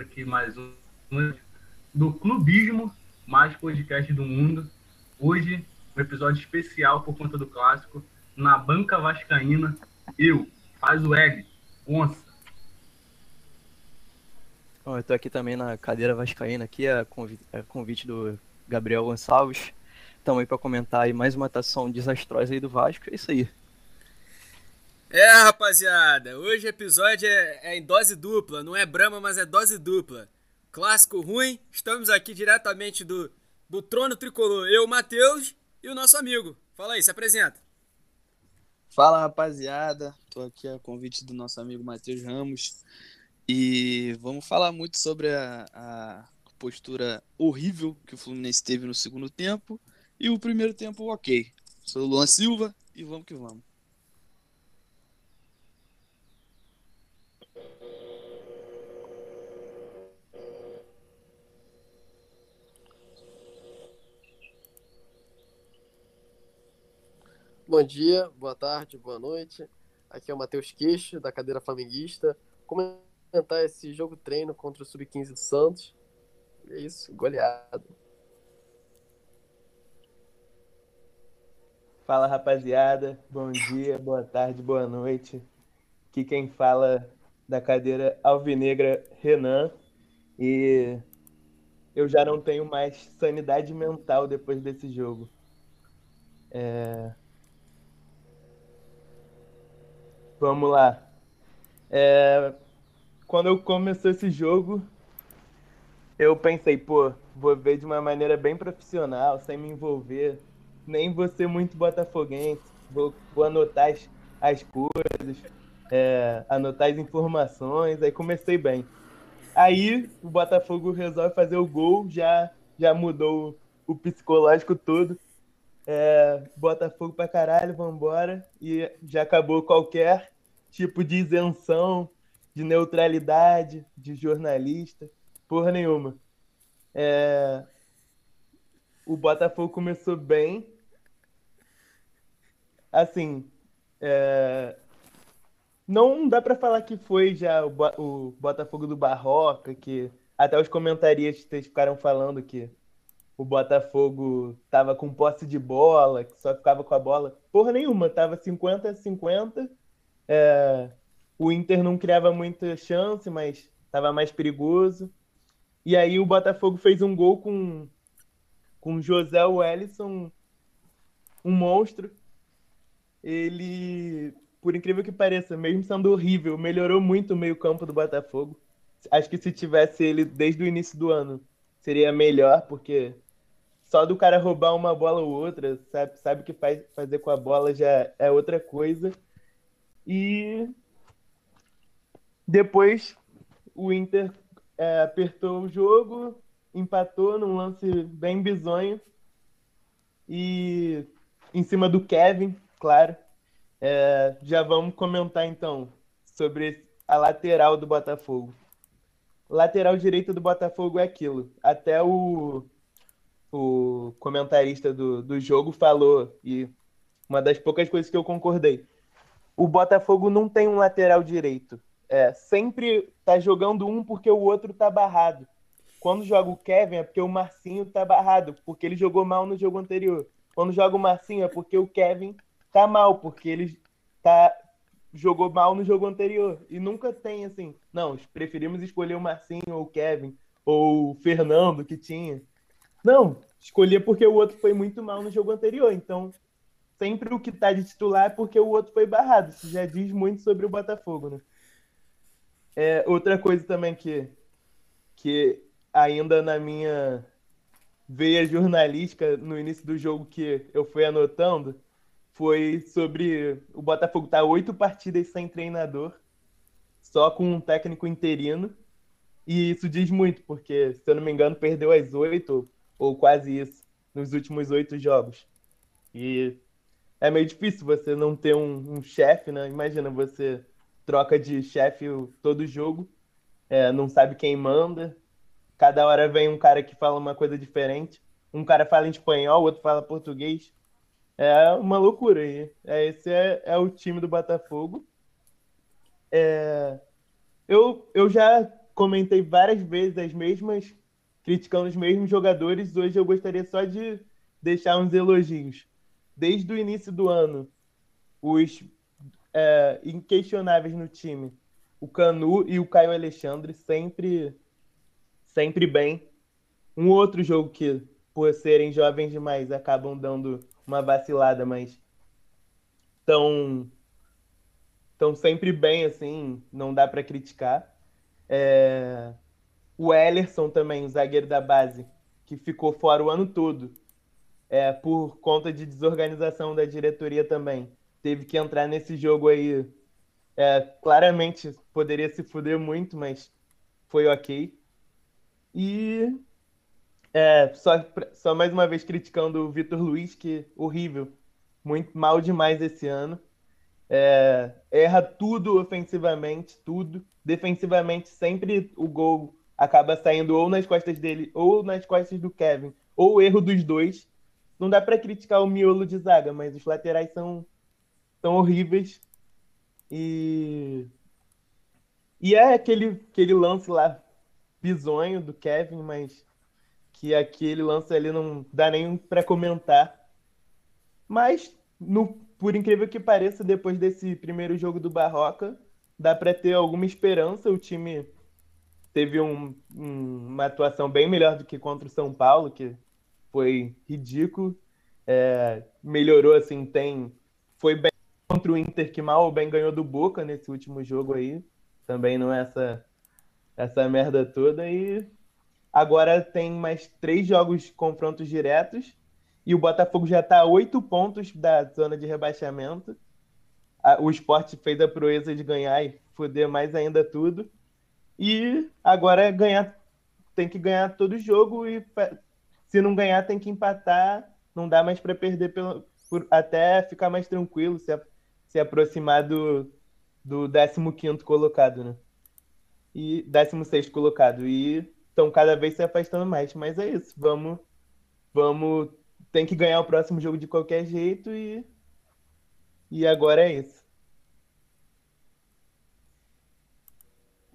Começa aqui mais um do Clubismo, mais podcast do mundo. Hoje, um episódio especial por conta do clássico. Na banca vascaína, eu, faz o Ed, onça. Bom, eu tô aqui também na cadeira vascaína, aqui é convite, é convite do Gabriel Gonçalves. Estamos aí para comentar aí mais uma atuação desastrosa aí do Vasco, é isso aí. É, rapaziada, hoje o episódio é, é, em dose dupla, não é Brahma, mas é dose dupla. Clássico ruim, estamos aqui diretamente do, do trono tricolor, eu, Matheus e o nosso amigo. Fala aí, se apresenta. Fala, rapaziada, tô aqui a convite do nosso amigo Matheus Ramos e vamos falar muito sobre a, a postura horrível que o Fluminense teve no segundo tempo e o primeiro tempo ok. Sou o Luan Silva e vamos que vamos. Bom dia, boa tarde, boa noite. Aqui é o Matheus Queixo, da cadeira flamenguista. Comentar esse jogo treino contra o Sub-15 do Santos. É isso, goleado. Fala rapaziada, bom dia, boa tarde, boa noite. Aqui quem fala da cadeira Alvinegra Renan. E eu já não tenho mais sanidade mental depois desse jogo. É... Vamos lá. É, quando eu comecei esse jogo, eu pensei, pô, vou ver de uma maneira bem profissional, sem me envolver. Nem vou ser muito botafoguense. Vou, vou anotar as, as coisas, é, anotar as informações. Aí comecei bem. Aí o Botafogo resolve fazer o gol, já, já mudou o psicológico todo é, Botafogo pra caralho, vambora. E já acabou qualquer tipo de isenção, de neutralidade, de jornalista, porra nenhuma. É, o Botafogo começou bem. Assim, é, não dá para falar que foi já o, o Botafogo do Barroca, que até os comentaristas ficaram falando que o Botafogo tava com posse de bola, que só ficava com a bola. Porra nenhuma, tava 50 a 50. É, o Inter não criava muita chance, mas tava mais perigoso. E aí o Botafogo fez um gol com com José Wellison, um monstro. Ele, por incrível que pareça, mesmo sendo horrível, melhorou muito o meio-campo do Botafogo. Acho que se tivesse ele desde o início do ano, seria melhor, porque só do cara roubar uma bola ou outra, sabe, sabe que faz, fazer com a bola já é outra coisa. E depois o Inter é, apertou o jogo, empatou num lance bem bizonho. E em cima do Kevin, claro. É, já vamos comentar então sobre a lateral do Botafogo. Lateral direito do Botafogo é aquilo. Até o o comentarista do, do jogo falou, e uma das poucas coisas que eu concordei. O Botafogo não tem um lateral direito. É, sempre tá jogando um porque o outro tá barrado. Quando joga o Kevin é porque o Marcinho tá barrado, porque ele jogou mal no jogo anterior. Quando joga o Marcinho é porque o Kevin tá mal, porque ele tá jogou mal no jogo anterior. E nunca tem assim, não, preferimos escolher o Marcinho ou o Kevin ou o Fernando que tinha. Não, escolher porque o outro foi muito mal no jogo anterior. Então, sempre o que tá de titular é porque o outro foi barrado. Isso já diz muito sobre o Botafogo, né? É, outra coisa também que, que ainda na minha veia jornalística no início do jogo que eu fui anotando foi sobre o Botafogo tá oito partidas sem treinador, só com um técnico interino. E isso diz muito, porque, se eu não me engano, perdeu as oito ou quase isso, nos últimos oito jogos. E é meio difícil você não ter um, um chefe, né? Imagina você troca de chefe todo jogo, é, não sabe quem manda, cada hora vem um cara que fala uma coisa diferente, um cara fala em espanhol, outro fala português. É uma loucura aí. É, esse é, é o time do Botafogo. É, eu, eu já comentei várias vezes as mesmas, criticando os mesmos jogadores. Hoje eu gostaria só de deixar uns elogios. Desde o início do ano, os é, inquestionáveis no time, o Canu e o Caio Alexandre, sempre, sempre bem. Um outro jogo que, por serem jovens demais, acabam dando uma vacilada, mas estão estão sempre bem, assim, não dá para criticar. É... O Ellerson também, o zagueiro da base, que ficou fora o ano todo, é, por conta de desorganização da diretoria também. Teve que entrar nesse jogo aí. É, claramente poderia se fuder muito, mas foi ok. E é, só, só mais uma vez criticando o Vitor Luiz, que horrível, muito mal demais esse ano. É, erra tudo ofensivamente, tudo. Defensivamente, sempre o gol acaba saindo ou nas costas dele ou nas costas do Kevin, ou erro dos dois. Não dá para criticar o miolo de zaga, mas os laterais são, são horríveis. E, e é aquele, aquele lance lá bizonho do Kevin, mas que aquele lance ali não dá nem para comentar. Mas no por incrível que pareça, depois desse primeiro jogo do Barroca, dá para ter alguma esperança. O time teve um, um, uma atuação bem melhor do que contra o São Paulo, que foi ridículo. É, melhorou, assim, tem. Foi bem contra o Inter, que mal ou bem ganhou do Boca nesse último jogo aí. Também não é essa, essa merda toda. E agora tem mais três jogos confrontos diretos e o Botafogo já está a oito pontos da zona de rebaixamento. O esporte fez a proeza de ganhar e foder mais ainda tudo. E agora é ganhar, tem que ganhar todo jogo e se não ganhar tem que empatar. Não dá mais para perder pelo, por, até ficar mais tranquilo, se, se aproximar do, do 15 colocado, né? E 16 colocado. E estão cada vez se afastando mais. Mas é isso. Vamos, vamos tem que ganhar o próximo jogo de qualquer jeito e. E agora é isso.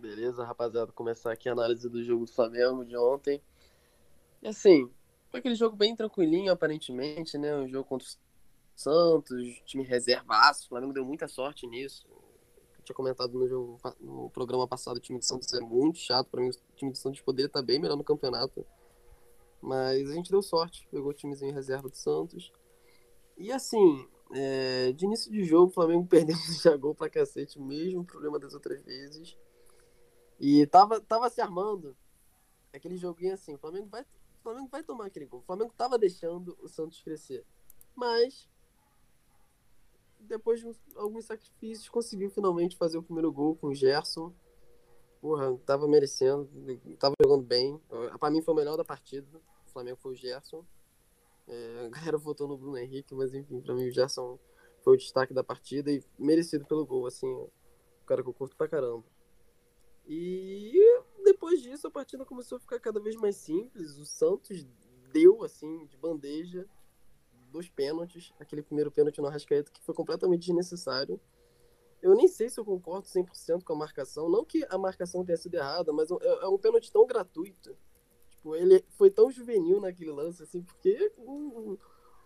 Beleza, rapaziada. Começar aqui a análise do jogo do Flamengo de ontem. E assim, foi aquele jogo bem tranquilinho, aparentemente, né? Um jogo contra o Santos, time reservaço. O Flamengo deu muita sorte nisso. Eu tinha comentado no, jogo, no programa passado, o time de Santos é muito chato. Para mim, o time de Santos poderia estar bem melhor no campeonato. Mas a gente deu sorte, pegou o timezinho reserva do Santos. E assim, é, de início de jogo, o Flamengo perdeu já gol pra cacete, mesmo problema das outras vezes. E tava, tava se armando aquele joguinho assim, o Flamengo vai, o Flamengo vai tomar aquele gol. O Flamengo tava deixando o Santos crescer. Mas depois de alguns sacrifícios, conseguiu finalmente fazer o primeiro gol com o Gerson. Porra, tava merecendo, tava jogando bem. Pra mim foi o melhor da partida. Flamengo foi o Gerson. É, a galera votou no Bruno Henrique, mas enfim, pra mim o Gerson foi o destaque da partida e merecido pelo gol, assim, o cara que eu curto pra caramba. E depois disso a partida começou a ficar cada vez mais simples. O Santos deu, assim, de bandeja, dois pênaltis. Aquele primeiro pênalti no Arrascaeta que foi completamente desnecessário. Eu nem sei se eu concordo 100% com a marcação. Não que a marcação tenha sido errada, mas é, é um pênalti tão gratuito Tipo, ele foi tão juvenil naquele lance, assim, porque o,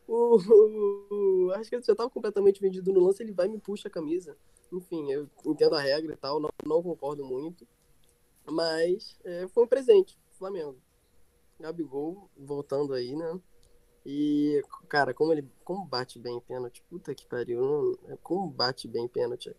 o, o, que ele já estava completamente vendido no lance, ele vai e me puxa a camisa. Enfim, eu entendo a regra e tal, não, não concordo muito. Mas é, foi um presente, Flamengo. Gabigol voltando aí, né? E, cara, como ele como bate bem pênalti, puta que pariu, como bate bem pênalti.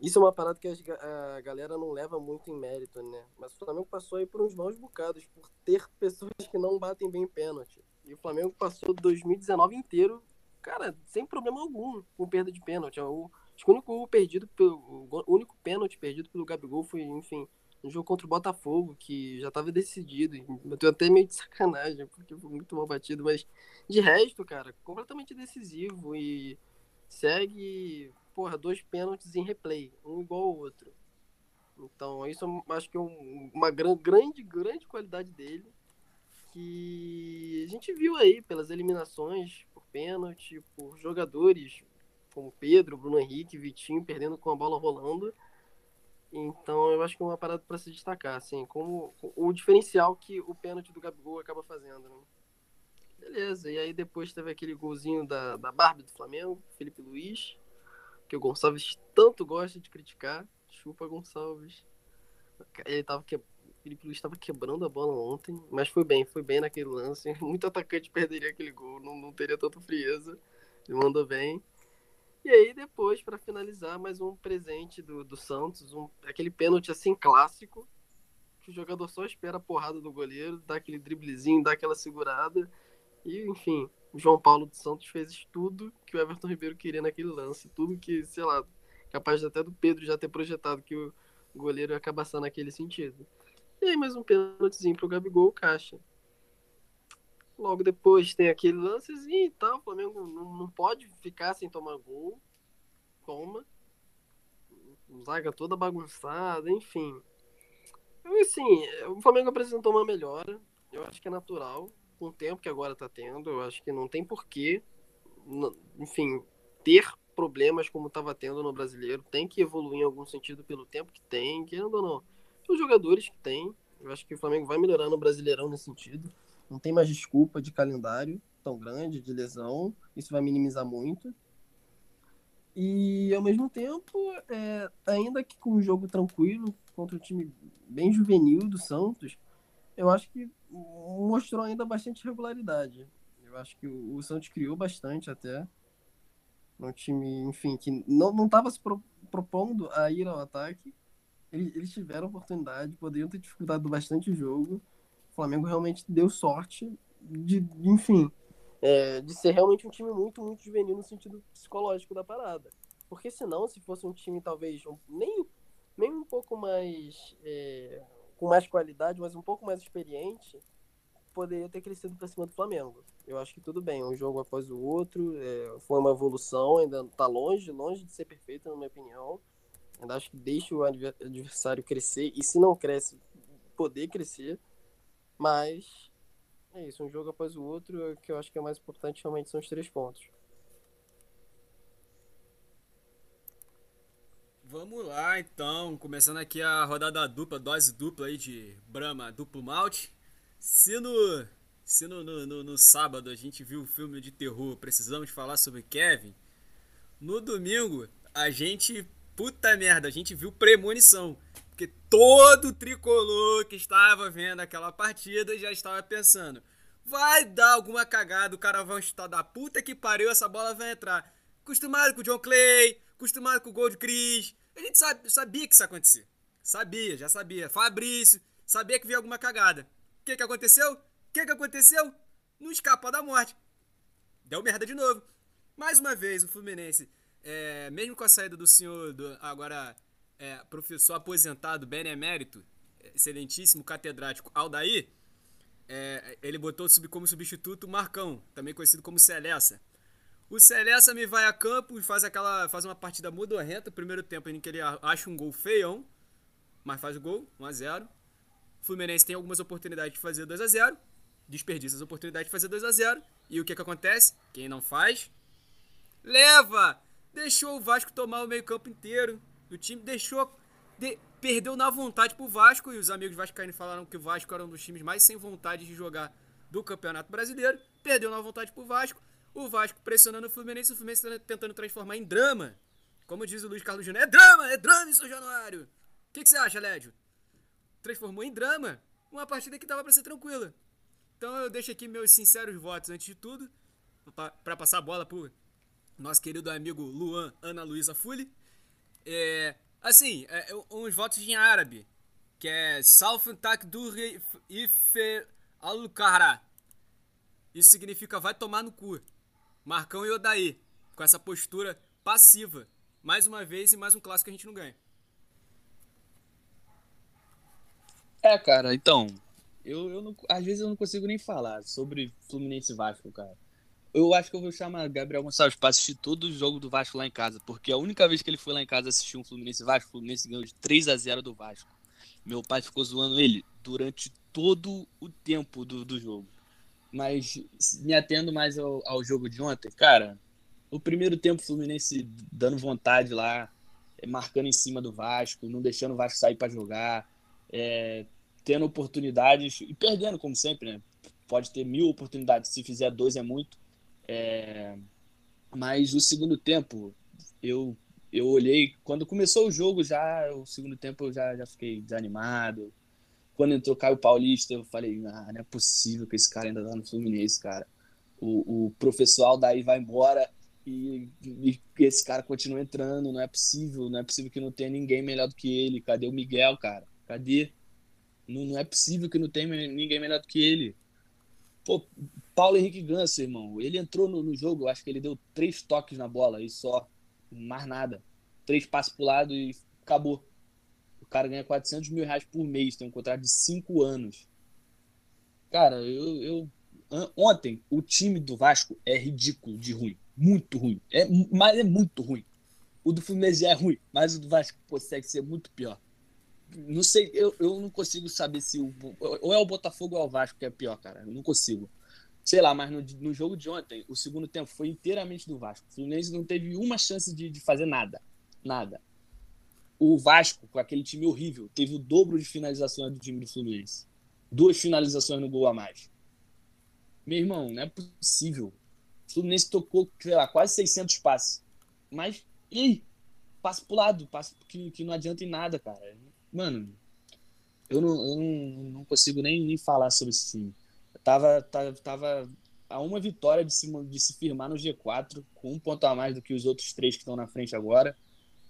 Isso é uma parada que a galera não leva muito em mérito, né? Mas o Flamengo passou aí por uns maus bocados, por ter pessoas que não batem bem pênalti. E o Flamengo passou 2019 inteiro, cara, sem problema algum com perda de pênalti. O, o único perdido pelo, o único pênalti perdido pelo Gabigol foi, enfim, no jogo contra o Botafogo, que já estava decidido. Eu tô até meio de sacanagem, porque foi muito mal batido, mas de resto, cara, completamente decisivo e segue porra, dois pênaltis em replay, um igual ao outro. Então, isso eu acho que é um, uma grande, grande qualidade dele. Que a gente viu aí pelas eliminações por pênalti, por jogadores como Pedro, Bruno Henrique, Vitinho perdendo com a bola rolando. Então eu acho que é uma parada para se destacar, assim, como o diferencial que o pênalti do Gabigol acaba fazendo, né? Beleza, e aí depois teve aquele golzinho da, da Barbie do Flamengo, Felipe Luiz, que o Gonçalves tanto gosta de criticar. Chupa Gonçalves. Ele tava que... Felipe Luiz estava quebrando a bola ontem, mas foi bem, foi bem naquele lance. Muito atacante perderia aquele gol, não, não teria tanta frieza. Ele mandou bem. E aí depois, para finalizar, mais um presente do, do Santos, um, aquele pênalti assim clássico, que o jogador só espera a porrada do goleiro, dá aquele driblezinho, dá aquela segurada. E, enfim, o João Paulo dos Santos fez tudo que o Everton Ribeiro queria naquele lance. Tudo que, sei lá, capaz até do Pedro já ter projetado que o goleiro ia acabar naquele sentido. E aí mais um pênaltizinho pro Gabigol, caixa. Logo depois tem aquele lancezinho e tal. O Flamengo não, não pode ficar sem tomar gol. Toma. Zaga toda bagunçada, enfim. Então, assim, o Flamengo apresentou uma melhora. Eu acho que é natural. Com o tempo que agora tá tendo. Eu acho que não tem porquê. Enfim, ter problemas como estava tendo no brasileiro. Tem que evoluir em algum sentido pelo tempo que tem, querendo ou não. Os jogadores que tem. Eu acho que o Flamengo vai melhorar no Brasileirão nesse sentido. Não tem mais desculpa de calendário tão grande, de lesão. Isso vai minimizar muito. E ao mesmo tempo, é, ainda que com um jogo tranquilo contra um time bem juvenil do Santos, eu acho que mostrou ainda bastante regularidade. Eu acho que o, o Santos criou bastante até. Um time, enfim, que não estava se pro, propondo a ir ao ataque. Eles, eles tiveram oportunidade, poderiam ter dificultado bastante o jogo. O Flamengo realmente deu sorte de, enfim, é, de ser realmente um time muito, muito juvenil no sentido psicológico da parada. Porque senão, se fosse um time talvez um, nem, nem um pouco mais. É, com mais qualidade, mas um pouco mais experiente, poderia ter crescido para cima do Flamengo. Eu acho que tudo bem, um jogo após o outro, é, foi uma evolução, ainda está longe, longe de ser perfeito, na minha opinião. Ainda acho que deixa o adversário crescer, e se não cresce, poder crescer. Mas é isso, um jogo após o outro, o que eu acho que é mais importante realmente são os três pontos. Vamos lá então, começando aqui a rodada dupla, dose dupla aí de Brahma duplo malte. Se no, se no, no, no sábado a gente viu o filme de terror, precisamos falar sobre Kevin. No domingo, a gente, puta merda, a gente viu premonição. Todo tricolor que estava vendo aquela partida já estava pensando: vai dar alguma cagada, o cara vai chutar da puta que pariu, essa bola vai entrar. Acostumado com o John Clay, acostumado com o gol de Cris. A gente sabe, sabia que isso ia acontecer. Sabia, já sabia. Fabrício, sabia que vinha alguma cagada. O que, que aconteceu? O que, que aconteceu? Não escapa da morte. Deu merda de novo. Mais uma vez, o Fluminense, é, mesmo com a saída do senhor, do, agora é, professor aposentado, benemérito, excelentíssimo catedrático Aldair, é, ele botou como substituto Marcão, também conhecido como Celessa. O Celessa me vai a campo e faz aquela faz uma partida modorrenta, primeiro tempo em que ele acha um gol feião, mas faz o gol, 1 a 0. O Fluminense tem algumas oportunidades de fazer 2 a 0, desperdiça as oportunidades de fazer 2 a 0, e o que que acontece? Quem não faz leva. Deixou o Vasco tomar o meio-campo inteiro do time, deixou. De, perdeu na vontade pro Vasco. E os amigos vascaínos falaram que o Vasco era um dos times mais sem vontade de jogar do Campeonato Brasileiro. Perdeu na vontade pro Vasco. O Vasco pressionando o Fluminense, o Fluminense tentando transformar em drama. Como diz o Luiz Carlos Júnior, é drama, é drama isso, Januário. O que, que você acha, Lédio? Transformou em drama uma partida que dava para ser tranquila. Então eu deixo aqui meus sinceros votos antes de tudo, para passar a bola pro nosso querido amigo Luan Ana Luísa Fuli. É, assim, é, uns votos em árabe, que é Salfan Takdur Ife Alukara. Isso significa vai tomar no cu. Marcão e Odaí, com essa postura passiva. Mais uma vez e mais um clássico que a gente não ganha. É, cara, então, eu, eu não, às vezes eu não consigo nem falar sobre Fluminense Vasco, cara. Eu acho que eu vou chamar Gabriel Gonçalves para assistir todo o jogo do Vasco lá em casa, porque a única vez que ele foi lá em casa assistir um Fluminense Vasco, o Fluminense ganhou de 3 a 0 do Vasco. Meu pai ficou zoando ele durante todo o tempo do, do jogo. Mas me atendo mais ao, ao jogo de ontem, cara, o primeiro tempo Fluminense dando vontade lá, é, marcando em cima do Vasco, não deixando o Vasco sair para jogar, é, tendo oportunidades e perdendo, como sempre, né? Pode ter mil oportunidades, se fizer dois é muito. É, mas o segundo tempo, eu, eu olhei, quando começou o jogo, já o segundo tempo eu já, já fiquei desanimado. Quando entrou Caio Paulista, eu falei, ah, não é possível que esse cara ainda tá no Fluminense, cara. O, o professor daí vai embora e, e, esse cara continua entrando, não é possível, não é possível que não tenha ninguém melhor do que ele. Cadê o Miguel, cara? Cadê? Não, não é possível que não tenha ninguém melhor do que ele. Pô, Paulo Henrique Ganso, irmão, ele entrou no, no jogo, acho que ele deu três toques na bola e só, mais nada. Três passos pro lado e acabou. O cara ganha 400 mil reais por mês, tem um contrato de cinco anos. Cara, eu, eu ontem o time do Vasco é ridículo de ruim, muito ruim. É, mas é muito ruim. O do Fluminense é ruim, mas o do Vasco consegue ser muito pior não sei, eu, eu não consigo saber se o. Ou é o Botafogo ou é o Vasco que é pior, cara. Eu não consigo. Sei lá, mas no, no jogo de ontem, o segundo tempo foi inteiramente do Vasco. O Fluminense não teve uma chance de, de fazer nada. Nada. O Vasco, com aquele time horrível, teve o dobro de finalizações do time do Fluminense. Duas finalizações no gol a mais. Meu irmão, não é possível. O Fluminense tocou, sei lá, quase 600 passes. Mas, e aí? Passo pro lado, passo que, que não adianta em nada, cara. Mano, eu não, eu não, não consigo nem, nem falar sobre esse time. Tava, tava, tava a uma vitória de se, de se firmar no G4, com um ponto a mais do que os outros três que estão na frente agora.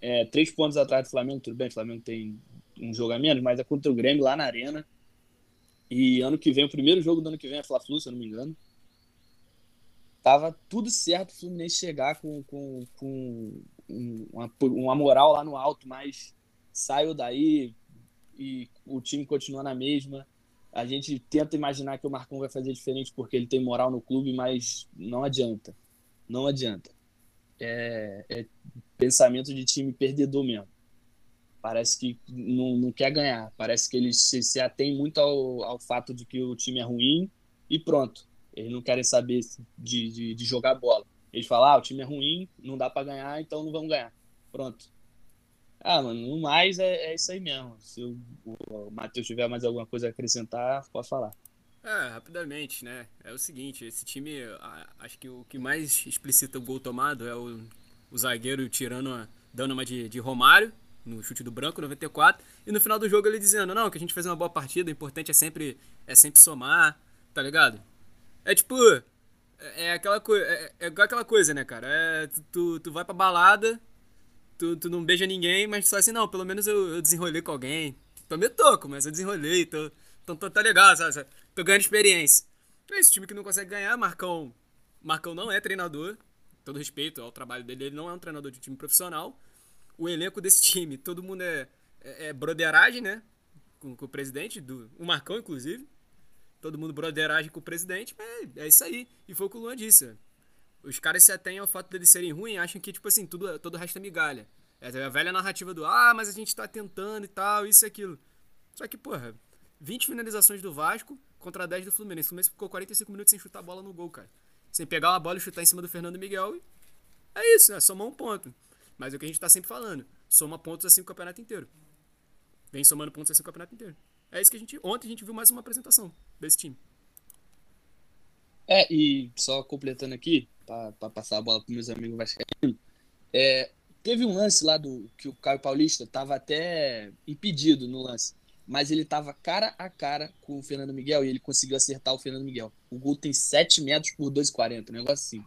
É, três pontos atrás do Flamengo, tudo bem, o Flamengo tem um jogo a menos, mas é contra o Grêmio lá na Arena. E ano que vem, o primeiro jogo do ano que vem é Fla-Flu, se eu não me engano. Tava tudo certo o Fluminense chegar com, com, com uma, uma moral lá no alto, mas saiu daí e o time continua na mesma. A gente tenta imaginar que o Marcão vai fazer diferente porque ele tem moral no clube, mas não adianta. Não adianta. É, é pensamento de time perdedor mesmo. Parece que não, não quer ganhar. Parece que eles se, se atém muito ao, ao fato de que o time é ruim e pronto. Eles não querem saber de, de, de jogar bola. Eles falam, ah, o time é ruim, não dá para ganhar, então não vamos ganhar. Pronto. Ah, mano, no mais é, é isso aí mesmo. Se o, o Matheus tiver mais alguma coisa a acrescentar, pode falar. É, rapidamente, né? É o seguinte, esse time, acho que o que mais explicita o gol tomado é o, o zagueiro tirando uma, dando uma de, de Romário, no chute do branco, 94, e no final do jogo ele dizendo, não, que a gente fez uma boa partida, o importante é sempre, é sempre somar, tá ligado? É tipo, é, é aquela é, é aquela coisa, né, cara? É, tu, tu vai pra balada, tu, tu não beija ninguém, mas só assim, não, pelo menos eu, eu desenrolei com alguém. Tô meio toco, mas eu desenrolei, tô, tô, tô, tá legal, sabe? Tô ganhando experiência. É esse time que não consegue ganhar, Marcão, Marcão não é treinador, todo respeito ao trabalho dele, ele não é um treinador de time profissional. O elenco desse time, todo mundo é, é, é broderagem, né? Com, com, o presidente, do, o Marcão, inclusive. Todo mundo broderagem com o presidente, mas é isso aí. E foi o que o Luan disse. Os caras se atêm ao fato deles serem ruins acham que, tipo assim, tudo, todo o resto é migalha. É a velha narrativa do, ah, mas a gente tá tentando e tal, isso e aquilo. Só que, porra, 20 finalizações do Vasco contra 10 do Fluminense. O Fluminense ficou 45 minutos sem chutar a bola no gol, cara. Sem pegar uma bola e chutar em cima do Fernando Miguel. É isso, é somar um ponto. Mas é o que a gente tá sempre falando. Soma pontos assim o campeonato inteiro. Vem somando pontos assim o campeonato inteiro. É isso que a gente. Ontem a gente viu mais uma apresentação desse time. É, e só completando aqui, para passar a bola para meus amigos vascaínos. É, teve um lance lá do que o Caio Paulista estava até impedido no lance, mas ele estava cara a cara com o Fernando Miguel e ele conseguiu acertar o Fernando Miguel. O gol tem 7 metros por 2,40, um negócio assim.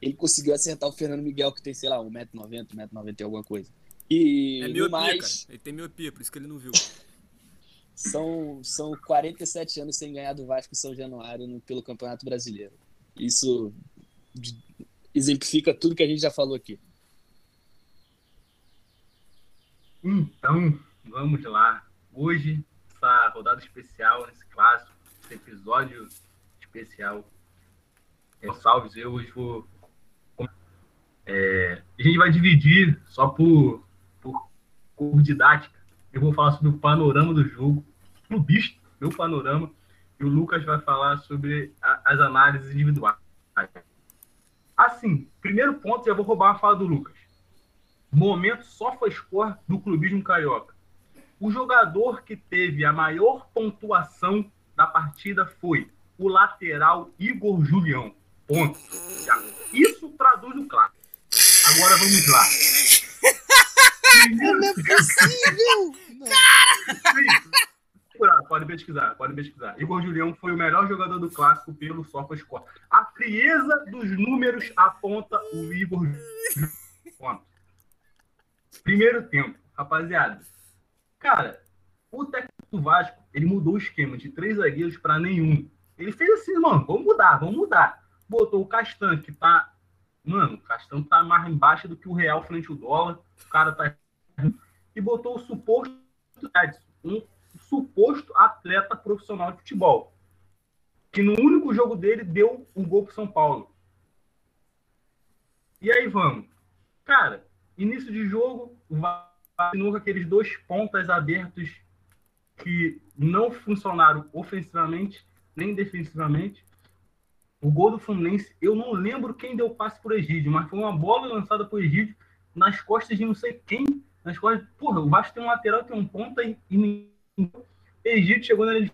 Ele conseguiu acertar o Fernando Miguel, que tem, sei lá, 1,90m, 1,90m, alguma coisa. E é miopia, mais... cara. Ele tem miopia, por isso que ele não viu. são, são 47 anos sem ganhar do Vasco em São Januário no, pelo Campeonato Brasileiro. Isso exemplifica tudo que a gente já falou aqui. Então, vamos lá. Hoje, essa rodada especial, esse clássico, esse episódio especial. É, salves, eu hoje vou. É, a gente vai dividir só por, por, por didática. Eu vou falar sobre o panorama do jogo, bicho, meu panorama, e o Lucas vai falar sobre a, as análises individuais. Assim, primeiro ponto, já vou roubar a fala do Lucas. Momento SofaScore do clubismo carioca. O jogador que teve a maior pontuação da partida foi o lateral Igor Julião. Ponto. Isso traduz o clássico. Agora vamos lá. Não é possível! Não. Pode pesquisar, pode pesquisar. Igor Julião foi o melhor jogador do clássico pelo SofaScore. A frieza dos números aponta o Igor Julião. Primeiro tempo, rapaziada. Cara, o técnico do Vasco, ele mudou o esquema de três zagueiros para nenhum. Ele fez assim, mano, vamos mudar, vamos mudar. Botou o Castan, que tá. Mano, o Castan tá mais embaixo do que o real frente ao dólar. O cara tá. E botou o suposto Edson, um suposto atleta profissional de futebol. Que no único jogo dele deu um gol pro São Paulo. E aí vamos. Cara, início de jogo, vai com aqueles dois pontas abertos que não funcionaram ofensivamente nem defensivamente. O gol do Fluminense, eu não lembro quem deu passe por Egídio, mas foi uma bola lançada por Egídio nas costas de não sei quem. Nas costas, porra, o Vasco tem um lateral, tem um ponta e, e Egídio chegou nele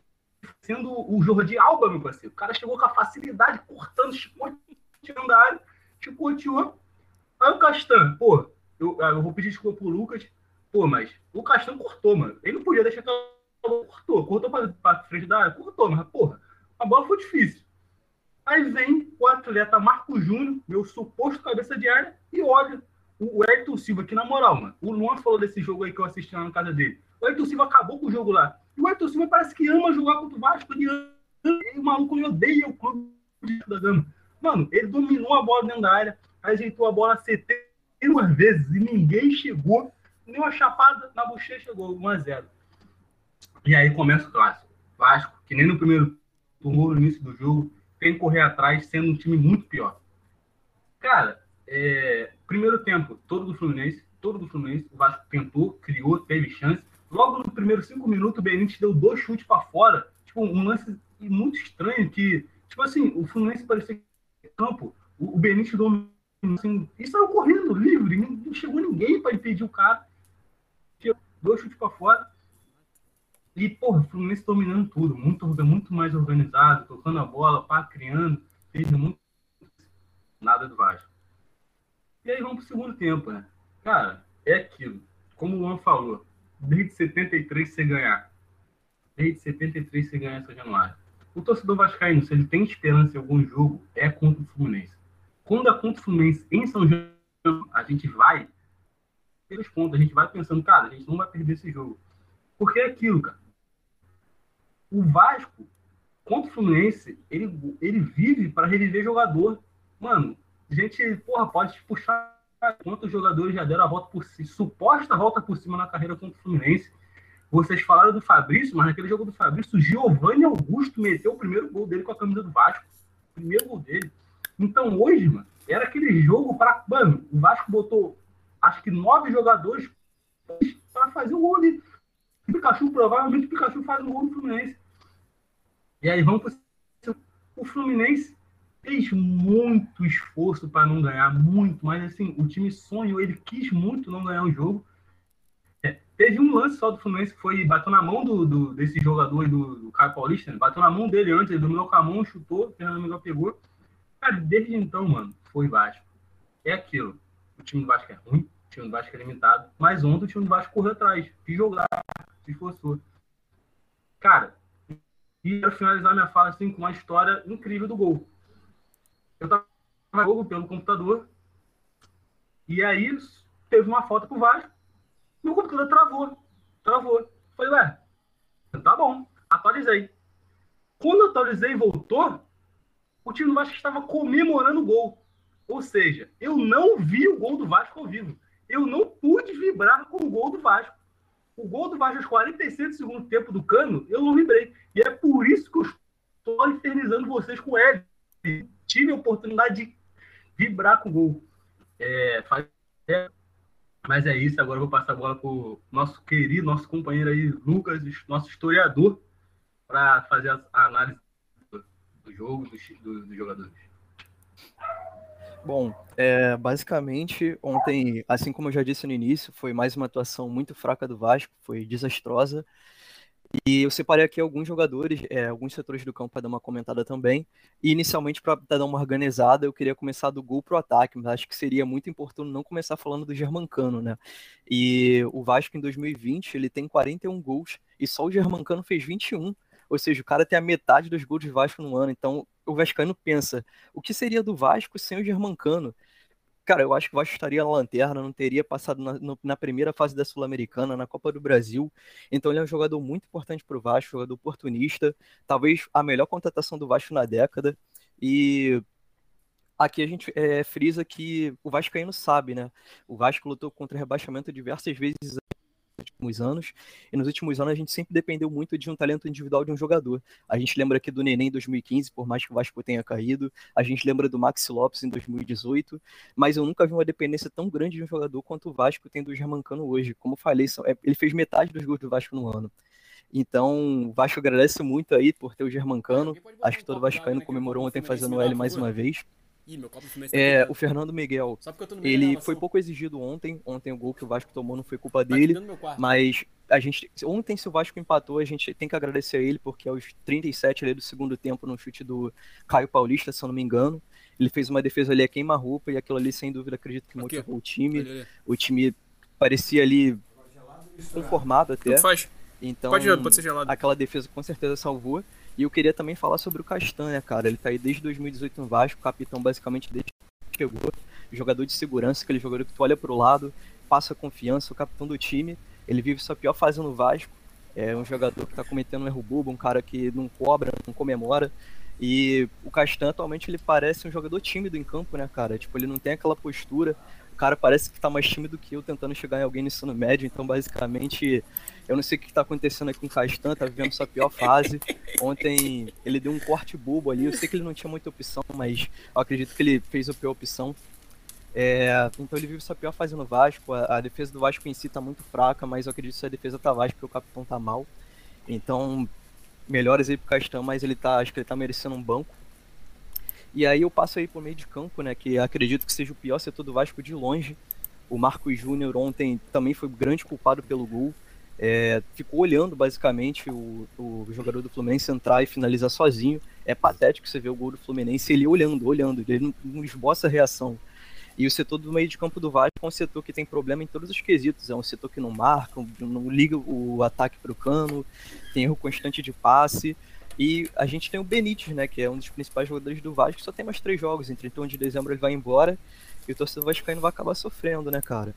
sendo o Jordi Alba, meu parceiro. O cara chegou com a facilidade, cortando, tirando da área, chicoteou. Aí o Castan, pô, eu, eu vou pedir desculpa pro Lucas, pô, mas o Castan cortou, mano. Ele não podia deixar que cortou, cortou pra, pra frente da área, cortou, mas, porra, a bola foi difícil. Aí vem o atleta Marco Júnior, meu suposto cabeça de área, e olha o Ayrton Silva, que na moral, mano, o Luan falou desse jogo aí que eu assisti lá na casa dele. O Ayrton Silva acabou com o jogo lá. E o Ayrton Silva parece que ama jogar contra o Vasco, ele ama, e o maluco ele odeia o clube da Gama. Mano, ele dominou a bola dentro da área, ajeitou a bola 71 vezes e ninguém chegou. Nem uma chapada na bochecha chegou, 1x0. E aí começa o clássico. Vasco, que nem no primeiro turno, no início do jogo, tem que correr atrás, sendo um time muito pior. Cara, é, primeiro tempo, todo do Fluminense, todo do Fluminense, o Vasco tentou, criou, teve chance. Logo no primeiro cinco minutos, o Benítez deu dois chutes para fora. Tipo, um lance muito estranho que, tipo assim, o Fluminense parecia campo, o, o Benítez dominou assim, e saiu correndo livre, não chegou ninguém para impedir o cara. Dois chutes para fora. E, porra, o Fluminense dominando tudo, muito, muito mais organizado, tocando a bola, pá, criando, fez muito nada do Vasco. E aí vamos pro segundo tempo, né? Cara, é aquilo. Como o Luan falou, desde 73 você ganhar. Desde 73 você ganhar essa Januário. O torcedor vascaíno, se ele tem esperança em algum jogo, é contra o Fluminense. Quando é contra o Fluminense em São João, a gente vai pelos pontos, a gente vai pensando, cara, a gente não vai perder esse jogo. Porque é aquilo, cara o Vasco, contra o Fluminense, ele, ele vive para reviver jogador. Mano, a gente, porra, pode puxar quantos jogadores já deram a volta por cima, suposta volta por cima na carreira contra o Fluminense. Vocês falaram do Fabrício, mas naquele jogo do Fabrício, o Giovanni Augusto meteu o primeiro gol dele com a camisa do Vasco. Primeiro gol dele. Então hoje, mano, era aquele jogo para. Mano, o Vasco botou acho que nove jogadores para fazer o gol ali. O Pikachu, provavelmente o Pikachu faz um gol no Fluminense. E aí vamos para o Fluminense fez muito esforço para não ganhar, muito, mas assim, o time sonhou, ele quis muito não ganhar o jogo. É, teve um lance só do Fluminense que foi, bateu na mão do, do desse jogador do, do Caio Paulista, né? bateu na mão dele antes, ele dominou com a mão, chutou, o Fernando Miguel pegou. Cara, desde então, mano, foi Vasco. É aquilo. O time do Vasco é ruim, o time do Vasco é limitado, mas ontem o time do Vasco correu atrás, quis jogar, se esforçou. Cara, e quero finalizar minha fala assim, com uma história incrível do gol. Eu jogo pelo computador, e aí teve uma foto pro Vasco, meu computador travou. Travou. Falei, ué, tá bom, atualizei. Quando atualizei e voltou, o time do Vasco estava comemorando o gol. Ou seja, eu não vi o gol do Vasco ao vivo. Eu não pude vibrar com o gol do Vasco o gol do Vasco aos 46 do segundo tempo do Cano, eu não vibrei. E é por isso que eu estou infernizando vocês com ele. Tive a oportunidade de vibrar com o gol. É, faz... mas é isso, agora eu vou passar a bola para o nosso querido, nosso companheiro aí, Lucas, nosso historiador, para fazer a análise do jogo, dos, dos jogadores. Bom, é, basicamente, ontem, assim como eu já disse no início, foi mais uma atuação muito fraca do Vasco, foi desastrosa. E eu separei aqui alguns jogadores, é, alguns setores do campo para dar uma comentada também. E inicialmente, para dar uma organizada, eu queria começar do gol para o ataque, mas acho que seria muito importante não começar falando do Germancano, né? E o Vasco em 2020 ele tem 41 gols e só o Germancano fez 21. Ou seja, o cara tem a metade dos gols do Vasco no ano. Então o Vascaíno pensa: o que seria do Vasco sem o Germancano? Cara, eu acho que o Vasco estaria na lanterna, não teria passado na, no, na primeira fase da Sul-Americana, na Copa do Brasil. Então ele é um jogador muito importante para o Vasco, jogador oportunista, talvez a melhor contratação do Vasco na década. E aqui a gente é, frisa que o Vascaíno sabe, né? O Vasco lutou contra rebaixamento diversas vezes últimos anos, e nos últimos anos a gente sempre dependeu muito de um talento individual de um jogador. A gente lembra aqui do Neném em 2015, por mais que o Vasco tenha caído, a gente lembra do Maxi Lopes em 2018, mas eu nunca vi uma dependência tão grande de um jogador quanto o Vasco tem do Germancano hoje. Como eu falei, é, ele fez metade dos gols do Vasco no ano. Então, o Vasco agradece muito aí por ter o Germancano. Acho que todo Vascaíno comemorou ontem fazendo o L mais uma vez. Ih, meu copo tá é, o Fernando Miguel, ele foi pouco exigido ontem. Ontem o gol que o Vasco tomou não foi culpa tá dele. Mas a gente, ontem se o Vasco empatou, a gente tem que agradecer a ele, porque aos 37 ali do segundo tempo, no chute do Caio Paulista, se eu não me engano, ele fez uma defesa ali a queima-roupa e aquilo ali, sem dúvida, acredito que motivou o time. O time parecia ali conformado até. Então, pode, pode ser gelado. aquela defesa com certeza salvou. E eu queria também falar sobre o Castanha, cara. Ele tá aí desde 2018 no Vasco, capitão basicamente desde que chegou. Jogador de segurança, aquele jogador que tu olha pro lado, passa confiança, o capitão do time. Ele vive sua pior fase no Vasco. É um jogador que tá cometendo um erro bobo, um cara que não cobra, não comemora. E o Castan atualmente ele parece um jogador tímido em campo, né, cara? Tipo, ele não tem aquela postura o cara parece que tá mais tímido que eu tentando chegar em alguém no ensino médio, então basicamente eu não sei o que tá acontecendo aqui com o Castan, tá vivendo sua pior fase. Ontem ele deu um corte bobo ali, eu sei que ele não tinha muita opção, mas eu acredito que ele fez a pior opção. É, então ele vive sua pior fase no Vasco, a, a, defesa do Vasco em si tá muito fraca, mas eu acredito que a defesa tá Vasco porque o capitão tá mal. Então, melhores aí pro Castan, mas ele tá, acho que ele tá merecendo um banco. E aí eu passo aí pro meio de campo, né? Que acredito que seja o pior setor do Vasco de longe. O Marcos Júnior ontem também foi grande culpado pelo gol. É, ficou olhando basicamente o, o, jogador do Fluminense entrar e finalizar sozinho. É patético você ver o gol do Fluminense ele olhando, olhando, ele não, não esboça reação. E o setor do meio de campo do Vasco é um setor que tem problema em todos os quesitos. É um setor que não marca, não liga o ataque para o cano, tem erro constante de passe. E a gente tem o Benítez, né, que é um dos principais jogadores do Vasco, só tem mais três jogos, em 31 de dezembro ele vai embora, e o torcedor vascaíno vai acabar sofrendo, né, cara?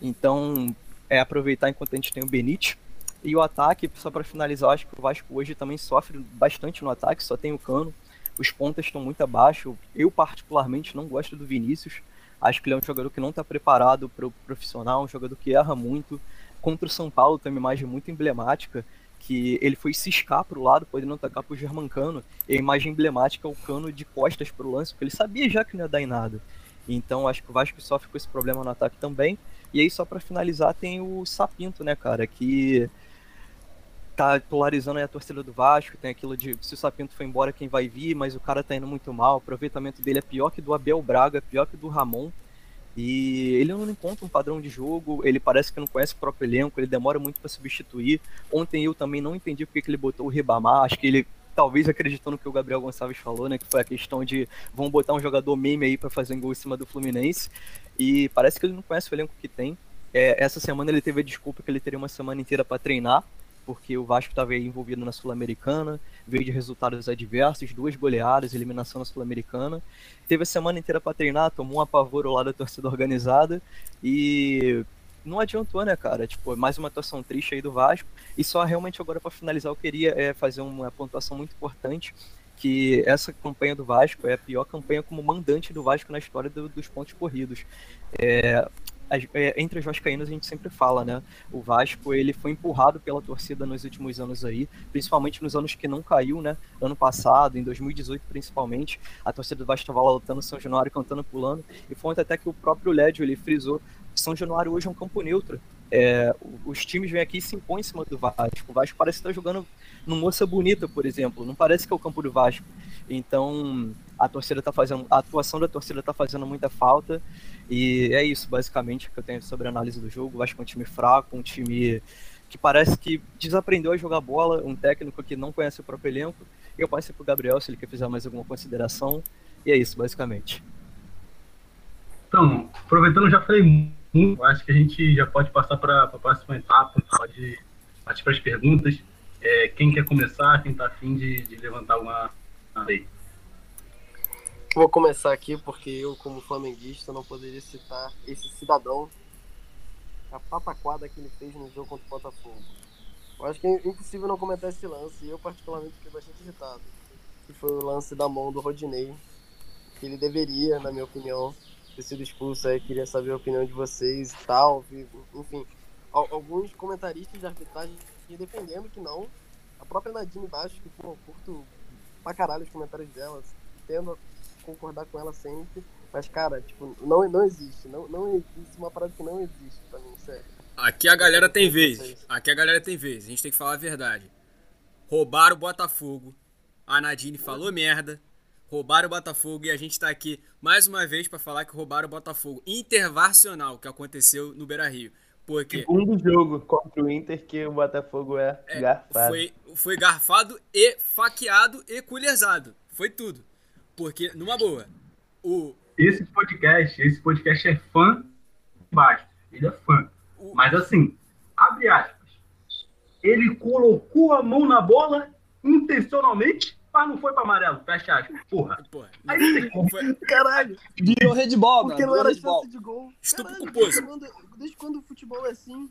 Então, é aproveitar enquanto a gente tem o Benítez. E o ataque, só para finalizar, acho que o Vasco hoje também sofre bastante no ataque, só tem o Cano. Os pontas estão muito abaixo. Eu, particularmente, não gosto do Vinícius. Acho que ele é um jogador que não está preparado para o profissional, um jogador que erra muito. Contra o São Paulo tem uma imagem muito emblemática que ele foi ciscar para o lado, podendo atacar para o Germancano, e a imagem emblemática é o cano de costas para o lance, porque ele sabia já que não ia dar em nada. Então acho que o Vasco sofre com esse problema no ataque também. E aí, só para finalizar, tem o Sapinto, né, cara, que tá polarizando a torcida do Vasco, tem aquilo de se o Sapinto foi embora, quem vai vir, mas o cara tá indo muito mal, o aproveitamento dele é pior que do Abel Braga, pior que do Ramon. E ele não encontra um padrão de jogo, ele parece que não conhece o próprio elenco, ele demora muito para substituir. Ontem eu também não entendi porque que ele botou o Ribamar, acho que ele talvez acreditando no que o Gabriel Gonçalves falou, né, que foi a questão de vão botar um jogador meme aí para fazer um gol em cima do Fluminense. E parece que ele não conhece o elenco que tem. É, essa semana ele teve a desculpa que ele teria uma semana inteira para treinar, porque o Vasco estava envolvido na Sul-Americana, veio de resultados adversos, duas goleadas, eliminação na Sul-Americana. Teve a semana inteira para treinar, tomou um apavoro lá da torcida organizada e não adiantou, né, cara? Tipo, mais uma atuação triste aí do Vasco. E só realmente agora para finalizar, eu queria é, fazer uma pontuação muito importante que essa campanha do Vasco é a pior campanha como mandante do Vasco na história do, dos pontos corridos. É, é, entre os vascaínos a gente sempre fala, né? O Vasco ele foi empurrado pela torcida nos últimos anos aí, principalmente nos anos que não caiu, né? Ano passado, em 2018 principalmente, a torcida do Vasco estava lutando São Januário, cantando, pulando, e foi até que o próprio Lédio ele frisou São Januário hoje é um campo neutro. É, os times vêm aqui e se impõem em cima do Vasco. O Vasco parece estar jogando no Moça Bonita, por exemplo. Não parece que é o campo do Vasco. Então, a torcida tá fazendo. A atuação da torcida tá fazendo muita falta. E é isso, basicamente, que eu tenho sobre a análise do jogo. O Vasco é um time fraco, um time que parece que desaprendeu a jogar bola, um técnico que não conhece o próprio elenco. Eu passo para o Gabriel se ele quer fazer mais alguma consideração. E é isso, basicamente. Então, aproveitando, já falei muito, acho que a gente já pode passar para a próxima etapa, pode partir para as perguntas. É, quem quer começar, quem está afim de, de levantar uma lei? Vou começar aqui porque eu, como flamenguista, não poderia citar esse cidadão, a pataquada que ele fez no jogo contra o Botafogo. Eu acho que é impossível não comentar esse lance, e eu particularmente fiquei bastante irritado. Que foi o lance da mão do Rodinei, que ele deveria, na minha opinião, ter sido expulso aí, queria saber a opinião de vocês e tal. Enfim, alguns comentaristas de arbitragem defendendo que não. A própria Nadine Baixo, que pô, curto pra caralho os comentários dela, tendo a concordar com ela sempre. Mas, cara, tipo, não, não existe. Não, não existe uma parada que não existe pra mim, sério. Aqui a galera tem vez. Aqui a galera tem vez. A gente tem que falar a verdade. Roubaram o Botafogo. A Nadine falou merda roubaram o Botafogo e a gente está aqui mais uma vez para falar que roubaram o Botafogo. Intervacional que aconteceu no Beira Rio. Porque... Segundo jogo contra o Inter que o Botafogo é, é garfado. Foi, foi garfado e faqueado e culhazado. Foi tudo. Porque, numa boa, o... Esse podcast, esse podcast é fã baixo. Ele é fã. O... Mas assim, abre aspas. Ele colocou a mão na bola intencionalmente mas não foi pra amarelo, fecha aspas. Porra. Porra. Aí foi... Caralho. Virou handball, Porque mano. não era chance de gol. Estupro culposo. Desde quando o futebol é assim?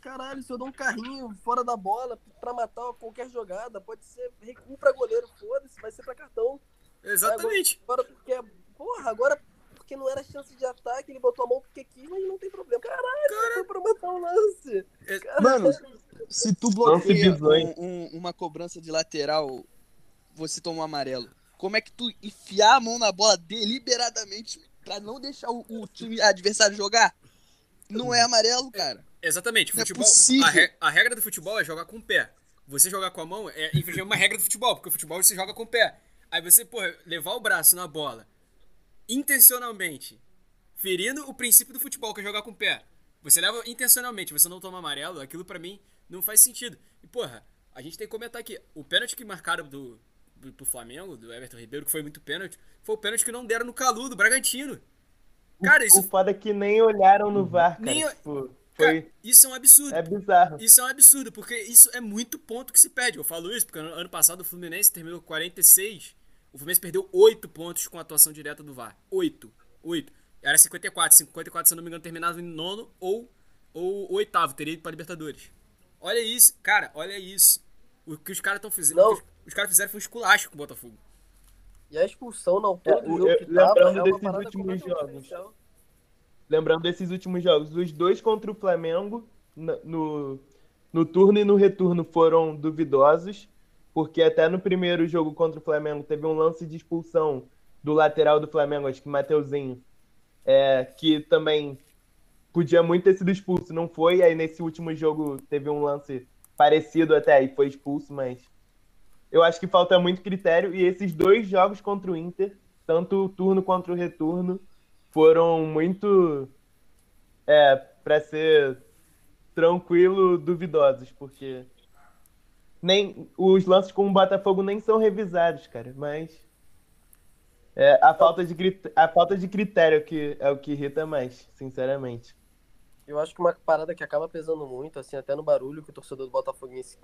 Caralho, se eu dou um carrinho fora da bola pra matar qualquer jogada, pode ser recuo pra goleiro, foda-se, vai ser pra cartão. Exatamente. Agora, agora porque, porra, agora porque não era chance de ataque, ele botou a mão porque quis, mas não tem problema. Caralho, Cara... foi pra matar um lance. É, mano, se tu bloqueia um, um, uma cobrança de lateral você tomou amarelo. Como é que tu enfiar a mão na bola deliberadamente para não deixar o, o, time adversário jogar? Não é amarelo, cara. É, exatamente. É futebol, é a, re, a, regra do futebol é jogar com o pé. Você jogar com a mão é infringir uma regra do futebol, porque o futebol você joga com o pé. Aí você, porra, levar o braço na bola intencionalmente, ferindo o princípio do futebol, que é jogar com o pé. Você leva intencionalmente, você não toma amarelo, aquilo para mim não faz sentido. E, porra, a gente tem que comentar aqui, o pênalti que marcaram do, pro Flamengo, do Everton Ribeiro, que foi muito pênalti, foi o pênalti que não deram no Calu, do Bragantino. Cara, isso. O foda é que nem olharam no VAR, cara. Nem... Tipo, foi... Cara, isso é um absurdo. É bizarro. Isso é um absurdo, porque isso é muito ponto que se perde. Eu falo isso porque ano passado o Fluminense terminou 46. O Fluminense perdeu 8 pontos com a atuação direta do VAR. 8. 8. Era 54. 54, se eu não me engano, terminava em nono ou, ou oitavo. Teria ido pra Libertadores. Olha isso, cara, olha isso. O que os caras estão fazendo. Não. Os caras fizeram foi um esculacho com o Botafogo. E a expulsão na altura é, do jogo que lembrando tava, é desses últimos jogos. Lembrando desses últimos jogos, os dois contra o Flamengo no, no turno e no retorno foram duvidosos, porque até no primeiro jogo contra o Flamengo teve um lance de expulsão do lateral do Flamengo, acho que Mateuzinho, é, que também podia muito ter sido expulso, não foi. Aí nesse último jogo teve um lance parecido até e foi expulso, mas eu acho que falta muito critério. E esses dois jogos contra o Inter, tanto o turno quanto o retorno, foram muito. É, para ser tranquilo, duvidosos, porque nem os lances com o Botafogo nem são revisados, cara, mas é, a, falta de, a falta de critério que é o que irrita mais, sinceramente. Eu acho que uma parada que acaba pesando muito, assim, até no barulho que o torcedor do Botafoguense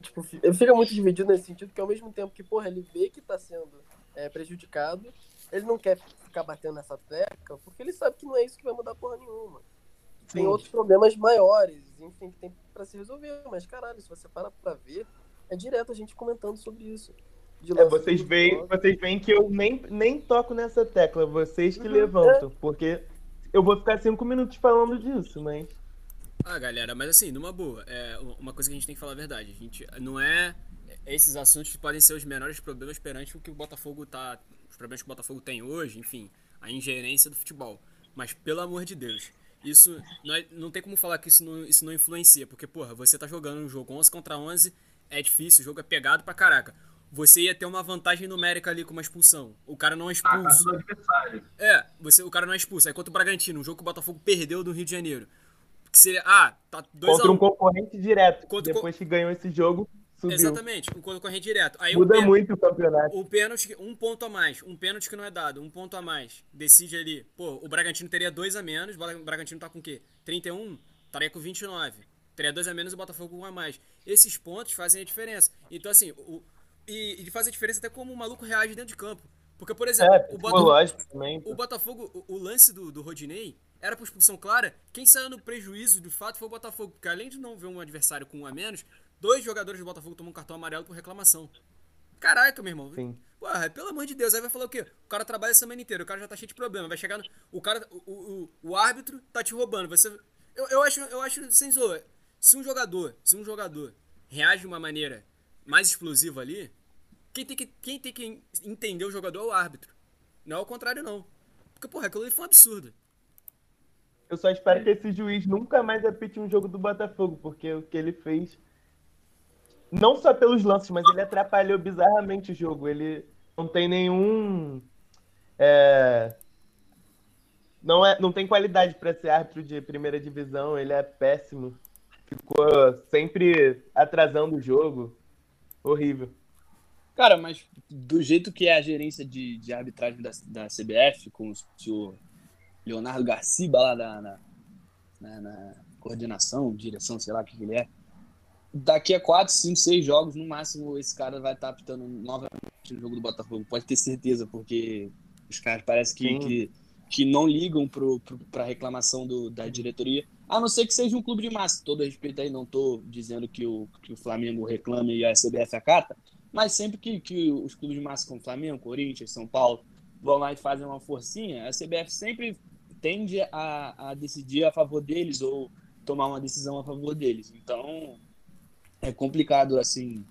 tipo, ele fica muito dividido nesse sentido, que ao mesmo tempo que, porra, ele vê que tá sendo é, prejudicado, ele não quer ficar batendo nessa tecla, porque ele sabe que não é isso que vai mudar porra nenhuma. Tem Sim. outros problemas maiores, enfim, que tem pra se resolver. Mas, caralho, se você para pra ver, é direto a gente comentando sobre isso. É, vocês veem, vocês veem que eu nem, nem toco nessa tecla, vocês que uhum, levantam, é. porque eu vou ficar cinco minutos falando disso, mas. Ah, galera, mas assim, numa boa, é uma coisa que a gente tem que falar a verdade. A gente não é. Esses assuntos podem ser os menores problemas perante o que o Botafogo tá. Os problemas que o Botafogo tem hoje, enfim, a ingerência do futebol. Mas pelo amor de Deus, isso não, é- não tem como falar que isso não, isso não influencia, porque, porra, você tá jogando um jogo 11 contra 11, é difícil, o jogo é pegado pra caraca. Você ia ter uma vantagem numérica ali com uma expulsão. O cara não é expulso. do adversário. É, você, o cara não é expulso. Aí contra o Bragantino, um jogo que o Botafogo perdeu do Rio de Janeiro. Que seria, ah, tá 2 Contra a 1 um concorrente direto. que Contra depois que ganhou esse jogo, subiu. Exatamente, um concorrente direto. Aí Muda um pênalti- muito o campeonato. Um pênalti, um ponto a mais, um pênalti que não é dado, um ponto a mais. Decide ali. Pô, o Bragantino teria dois a menos, o Bragantino tá com o quê? 31? Estaria com 29. Teria dois a menos e o Botafogo com um a mais. Esses pontos fazem a diferença. Então, assim, o, e, e faz a diferença até como o maluco reage dentro de campo. Porque, por exemplo, É, o Botafogo, psicológico também. o Botafogo, o, o lance do, do Rodinei era por expulsão clara. Quem saiu no prejuízo, de fato, foi o Botafogo. Porque além de não ver um adversário com um a menos, dois jogadores do Botafogo tomam um cartão amarelo por reclamação. Caraca, meu irmão. Sim. Porra, pelo amor de Deus, aí vai falar o quê? O cara trabalha a semana inteira, o cara já tá cheio de problema. Vai chegar no. O cara. O, o, o árbitro tá te roubando. Você. Eu, eu acho, eu acho, sem zoa, se um jogador, se um jogador reage de uma maneira mais explosiva ali, quem tem que, quem tem que entender o jogador é o árbitro. Não é o contrário, não. Porque, porra, aquilo ali foi um absurdo. Eu só espero que esse juiz nunca mais apite um jogo do Botafogo, porque o que ele fez. Não só pelos lances, mas ele atrapalhou bizarramente o jogo. Ele não tem nenhum. é, Não, é, não tem qualidade para ser árbitro de primeira divisão, ele é péssimo. Ficou sempre atrasando o jogo. Horrível. Cara, mas do jeito que é a gerência de, de arbitragem da, da CBF, com o senhor Leonardo Garciba lá da, na, na- na coordenação, direção, sei lá o que, ele é, daqui a 4, 5, 6 jogos, no máximo, esse cara vai estar apitando novamente no jogo do Botafogo. Pode ter certeza, porque os caras parece que, que, que não ligam pro, pra reclamação do, da diretoria. A não ser que seja um clube de massa. Todo respeito aí, não tô dizendo que o, que o Flamengo reclame e a CBF acata, mas sempre que, que os clubes massa como Flamengo, Corinthians, São Paulo vão lá e fazem uma forcinha, a CBF sempre tende a, a decidir a favor deles ou tomar uma decisão a favor deles. Então, é complicado, assim.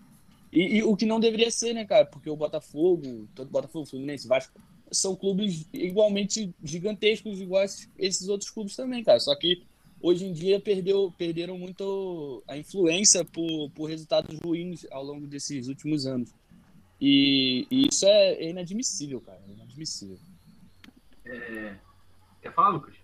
E, e o que não deveria ser, né, cara? Porque o Botafogo, tanto Botafogo, Fluminense, Vasco, são clubes igualmente gigantescos, igual esses, esses outros clubes também, cara. Só que hoje em dia perdeu, perderam muito a influência por, por resultados ruins ao longo desses últimos anos. E, e isso é inadmissível, cara. É inadmissível. É, Quer falar, Lucas?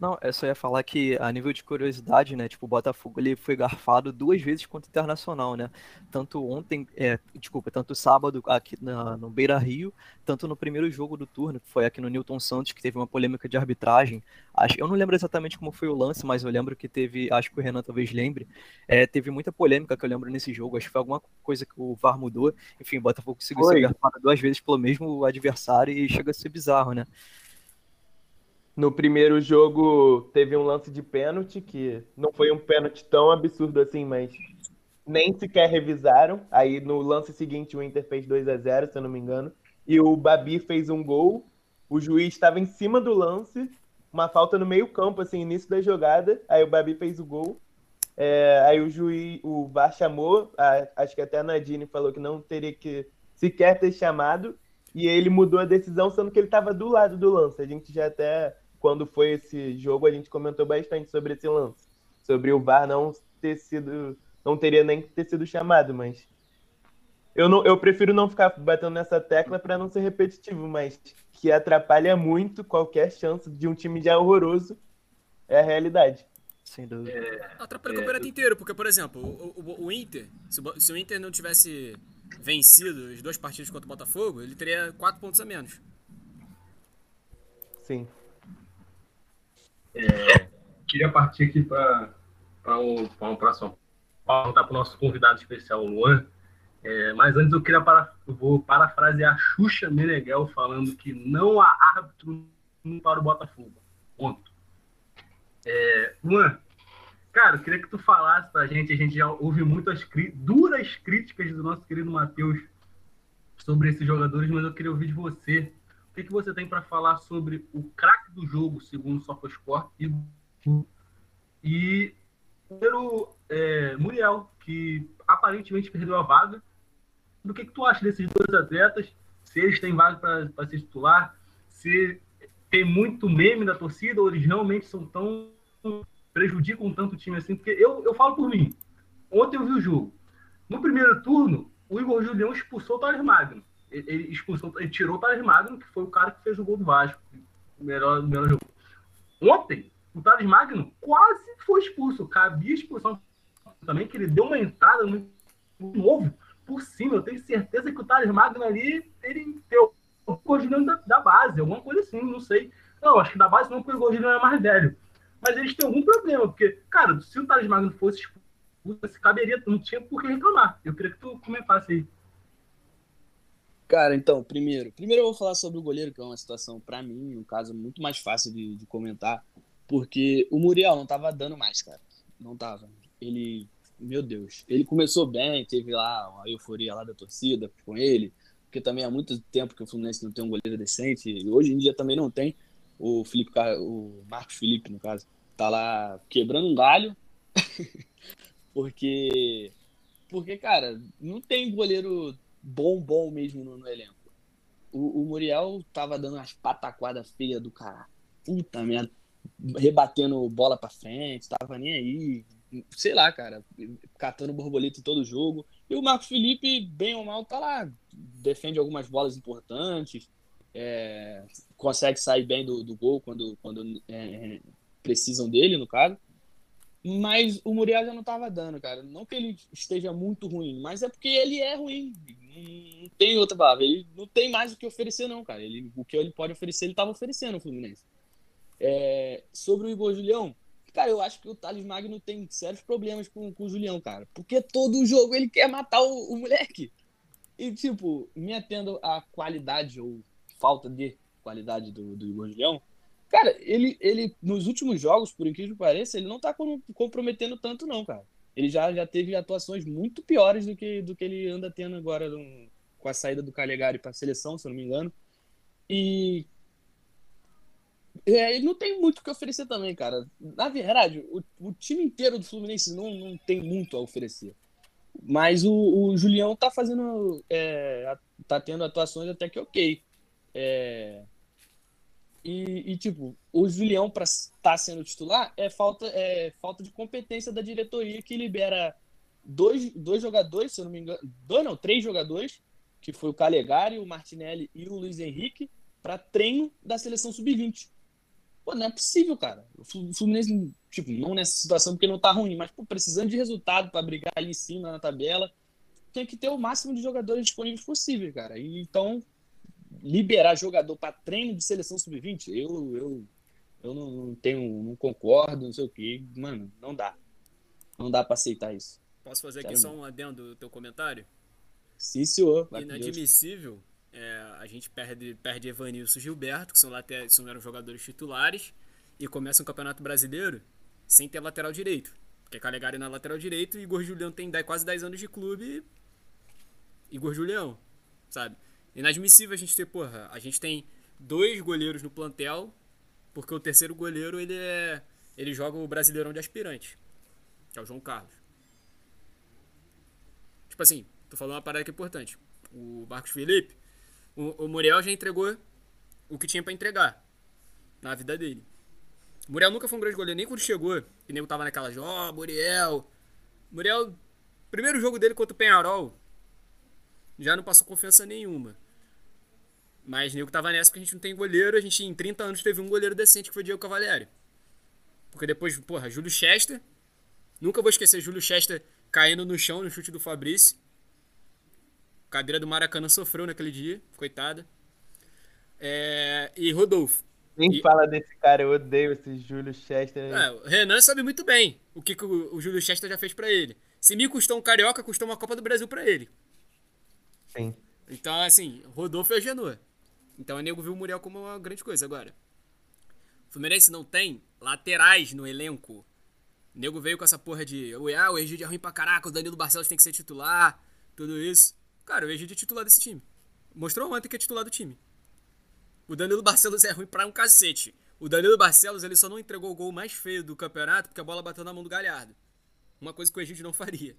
Não, eu só ia falar que a nível de curiosidade, né? Tipo, o Botafogo ele foi garfado duas vezes contra o Internacional, né? Tanto ontem, é, desculpa, tanto sábado aqui na- no Beira Rio, tanto no primeiro jogo do turno, que foi aqui no Newton Santos, que teve uma polêmica de arbitragem. Acho, eu não lembro exatamente como foi o lance, mas eu lembro que teve, acho que o Renan talvez lembre, é, teve muita polêmica que eu lembro nesse jogo. Acho que foi alguma coisa que o VAR mudou. Enfim, o Botafogo conseguiu ser garfado duas vezes pelo mesmo adversário e chega a ser bizarro, né? No primeiro jogo teve um lance de pênalti, que não foi um pênalti tão absurdo assim, mas nem sequer revisaram. Aí no lance seguinte o Inter fez 2 a 0 se eu não me engano. E o Babi fez um gol. O juiz estava em cima do lance, uma falta no meio-campo, assim, início da jogada. Aí o Babi fez o gol. É, aí o juiz, o VAR chamou, a- acho que até a Nadine falou que não teria que sequer ter chamado. E ele mudou a decisão, sendo que ele estava do lado do lance. A gente já até, quando foi esse jogo, a gente comentou bastante sobre esse lance. Sobre o VAR não ter sido. Não teria nem que ter sido chamado, mas. Eu, não, eu prefiro não ficar batendo nessa tecla para não ser repetitivo, mas que atrapalha muito qualquer chance de um time já horroroso é a realidade. Sem dúvida. Atrapalha o É, campeonato inteiro, porque, por exemplo, o, o- o Inter, se o, se o Inter não tivesse vencido as duas partidas contra o Botafogo, ele teria quatro pontos a menos. Sim. Queria partir aqui para o pra um próximo para o nosso convidado especial, Luan. É, mas antes eu queria para, eu vou parafrasear a Xuxa Meneghel falando que não há árbitro para o Botafogo. Ponto. É, Luan, cara, eu queria que tu falasse pra gente, a gente já ouve muitas duras críticas do nosso querido Matheus sobre esses jogadores, mas eu queria ouvir de você. Que, que você tem para falar sobre o craque do jogo, segundo o SofaScore, e, e primeiro, é, Muriel, que aparentemente perdeu a vaga. Do que, que tu acha desses dois atletas? Se eles têm vaga para ser titular? Se tem muito meme da torcida ou eles realmente são tão prejudicam tanto o time assim, porque eu, eu falo por mim. Ontem eu vi o jogo. No primeiro turno, o Igor Julião expulsou o Thales Magno. Ele, expulsou, ele tirou o Thales Magno, que foi o cara que fez o gol do Vasco. O melhor, melhor jogo. Ontem, o Thales Magno quase foi expulso. Cabia expulsão também, que ele deu uma entrada no novo por cima. Eu tenho certeza que o Thales Magno ali, ele deu o Gordilhão da, da, base, alguma coisa assim, não sei. Não, acho que da base não, porque o Gordilhão é mais velho. Mas eles têm algum problema, porque, cara, se o Thales Magno fosse expulso, caberia, não tinha por que reclamar. Eu queria que tu comentasse aí. Cara, então, primeiro, primeiro eu vou falar sobre o goleiro, que é uma situação, para mim, um caso muito mais fácil de, de comentar, porque o Muriel não tava dando mais, cara. Não tava. Ele meu Deus, ele começou bem, teve lá uma euforia lá da torcida com ele, porque também há muito tempo que o Fluminense não tem um goleiro decente, e hoje em dia também não tem. O Felipe, o Marcos Felipe, no caso, tá lá quebrando um galho, porque, porque, cara, não tem goleiro bom, bom mesmo no, no elenco. O, o, Muriel tava dando umas pataquadas feias do cara. Puta merda, rebatendo bola pra frente, tava nem aí, sei lá, cara, catando borboleta em todo jogo. E o Marcos Felipe, bem ou mal, tá lá, defende algumas bolas importantes, é, consegue sair bem do, do gol quando, quando é, precisam dele, no caso. Mas o Muriel já não tava dando, cara. Não que ele esteja muito ruim, mas é porque ele é ruim. Não tem outra palavra. Ele não tem mais o que oferecer, não, cara. Ele, o que ele pode oferecer, ele tava oferecendo no Fluminense. É, sobre o Igor Julião, Cara, eu acho que o Thales Magno tem sérios problemas com, com o Julião, cara. Porque todo jogo ele quer matar o, o moleque. E, tipo, me atendo à qualidade ou falta de qualidade do, do Igor Julião, cara, ele, ele, nos últimos jogos, por incrível que pareça, ele não tá comprometendo tanto, não, cara. Ele já, já teve atuações muito piores do que, do que ele anda tendo agora no, com a saída do Calegari para a seleção, se eu não me engano. E, é, ele não tem muito o que oferecer também, cara. Na verdade, o, o time inteiro do Fluminense não, não tem muito a oferecer. Mas o, o Julião tá fazendo. É, tá tendo atuações até que ok. É, e, e, tipo, o Julião, para estar tá sendo titular, é falta, é falta de competência da diretoria que libera dois, dois jogadores, se eu não me engano. Dois, não, três jogadores, que foi o Calegari, o Martinelli e o Luiz Henrique, para treino da seleção sub-20. Pô, não é possível, cara. O Fluminense, tipo, não nessa situação porque não tá ruim, mas pô, precisando de resultado para brigar ali em cima na tabela, tem que ter o máximo de jogadores disponíveis possível, cara. E, então, liberar jogador para treino de seleção sub-20, eu, eu, eu não, não, tenho, não concordo, não sei o que, mano, não dá. Não dá para aceitar isso. Posso fazer aqui só um adendo do teu comentário? Sim, senhor. Inadmissível é, a gente perde, perde Evanilson e Gilberto, que são, later, são eram jogadores titulares, e começa um campeonato brasileiro sem ter lateral direito. Porque Calegari na lateral direito e Igor Julião tem quase 10 anos de clube. Igor Julião, sabe? Inadmissível a gente ter, porra, a gente tem dois goleiros no plantel, porque o terceiro goleiro ele é. ele joga o Brasileirão de aspirante, que é o João Carlos. Tipo assim, tô falando uma parada que é importante. O Marcos Felipe, o, o Muriel já entregou o que tinha para entregar na vida dele. O Muriel nunca foi um grande goleiro, nem quando chegou. E nego tava naquela, ó, oh, Muriel. Muriel, primeiro jogo dele contra o Penharol, já não passou confiança nenhuma. Mas nego tava nessa porque a gente não tem goleiro. A gente em 30 anos teve um goleiro decente que foi Diego Cavalieri. Porque depois, porra, Júlio Chester. Nunca vou esquecer Júlio Chester caindo no chão no chute do Fabrício. Cadeira do Maracanã sofreu naquele dia, coitada. É, e Rodolfo. Nem e... fala desse cara, eu odeio esse Júlio Chester. É, o Renan sabe muito bem o que, que o, o Júlio Chester já fez para ele. Se me custou um carioca, custou uma Copa do Brasil para ele. Sim. Então, assim, Rodolfo é Genoa. Então o nego viu o Muriel como uma grande coisa. Agora, o Fluminense não tem laterais no elenco. O nego veio com essa porra de ah, o Egídio é ruim pra caraca, o Danilo Barcelos tem que ser titular, tudo isso. Cara, o Egídio é titular desse time. Mostrou ontem que é titular do time. O Danilo Barcelos é ruim pra um cacete. O Danilo Barcelos ele só não entregou o gol mais feio do campeonato porque a bola bateu na mão do Galhardo. Uma coisa que o Egídio não faria.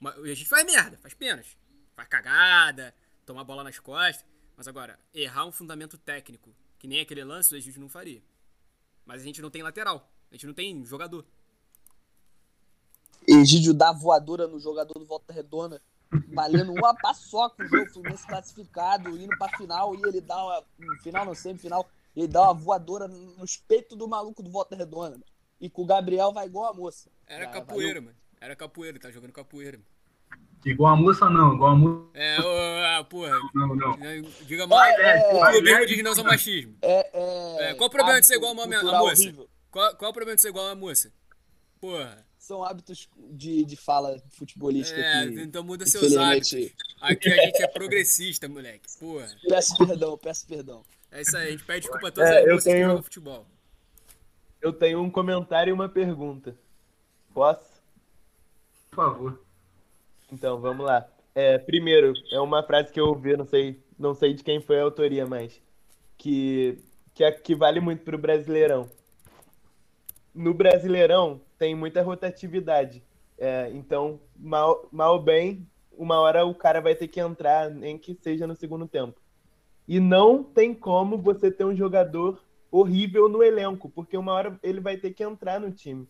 O Egídio faz merda, faz penas. Faz cagada, toma a bola nas costas. Mas agora, errar um fundamento técnico, que nem aquele lance, o Egídio não faria. Mas a gente não tem lateral. A gente não tem jogador. Egídio dá voadora no jogador do Volta Redonda, valendo uma paçoca o jogo, Fluminense classificado, indo pra final, e ele dá uma. No final, não, semifinal, ele dá uma voadora nos peitos do maluco do Volta Redonda. mano. E com o Gabriel vai igual a moça. Era capoeira, mano. Era capoeira, tá jogando capoeira. Igual a moça, não. Igual a moça, É, ô, ah, porra. não, não. Diga mais. É, O é, clubismo diz não ao machismo. é, é, É, qual o problema de ser igual a uma- moça? Qual, qual o problema de ser igual a moça? Porra. São hábitos de, de fala futebolística É, que, então muda seus hábitos. Aqui a gente é progressista, moleque. Porra. peço perdão, peço perdão. É isso aí, a gente pede desculpa a todas É, eu moças que tenho- jogam futebol. Eu tenho um comentário e uma pergunta. Posso? Por favor. Então, vamos lá. É, primeiro, é uma frase que eu ouvi, não sei, não sei de quem foi a autoria, mas que, que, é- que vale muito pro Brasileirão. No Brasileirão tem muita rotatividade. É, então, mal, mal ou bem, uma hora o cara vai ter que entrar, nem que seja no segundo tempo. E não tem como você ter um jogador horrível no elenco, porque uma hora ele vai ter que entrar no time.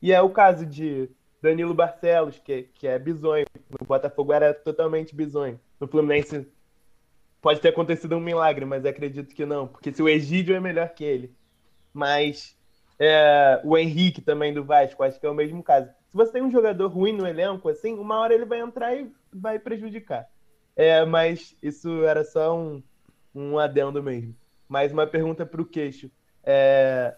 E é o caso de Danilo Barcelos, que, que é bizonho. No Botafogo era totalmente bizonho. No Fluminense pode ter acontecido um milagre, mas acredito que não, porque se o Egídio é melhor que ele. Mas é, o Henrique também do Vasco, acho que é o mesmo caso. Se você tem um jogador ruim no elenco, assim, uma hora ele vai entrar e vai prejudicar. É, mas isso era só um, um adendo mesmo. Mais uma pergunta para o Queixo. É,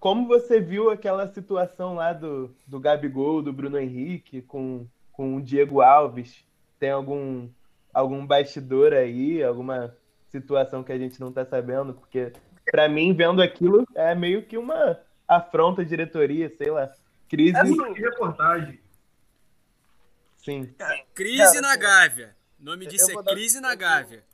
como você viu aquela situação lá do, do Gabigol, do Bruno Henrique, com, com o Diego Alves? Tem algum, algum bastidor aí, alguma situação que a gente não está sabendo? Porque, para mim, vendo aquilo, é meio que uma afronta à diretoria, sei lá. Crise, É uma reportagem. sim. Crise Cara, na Gávea. O nome disso é dar- Crise na Gávea.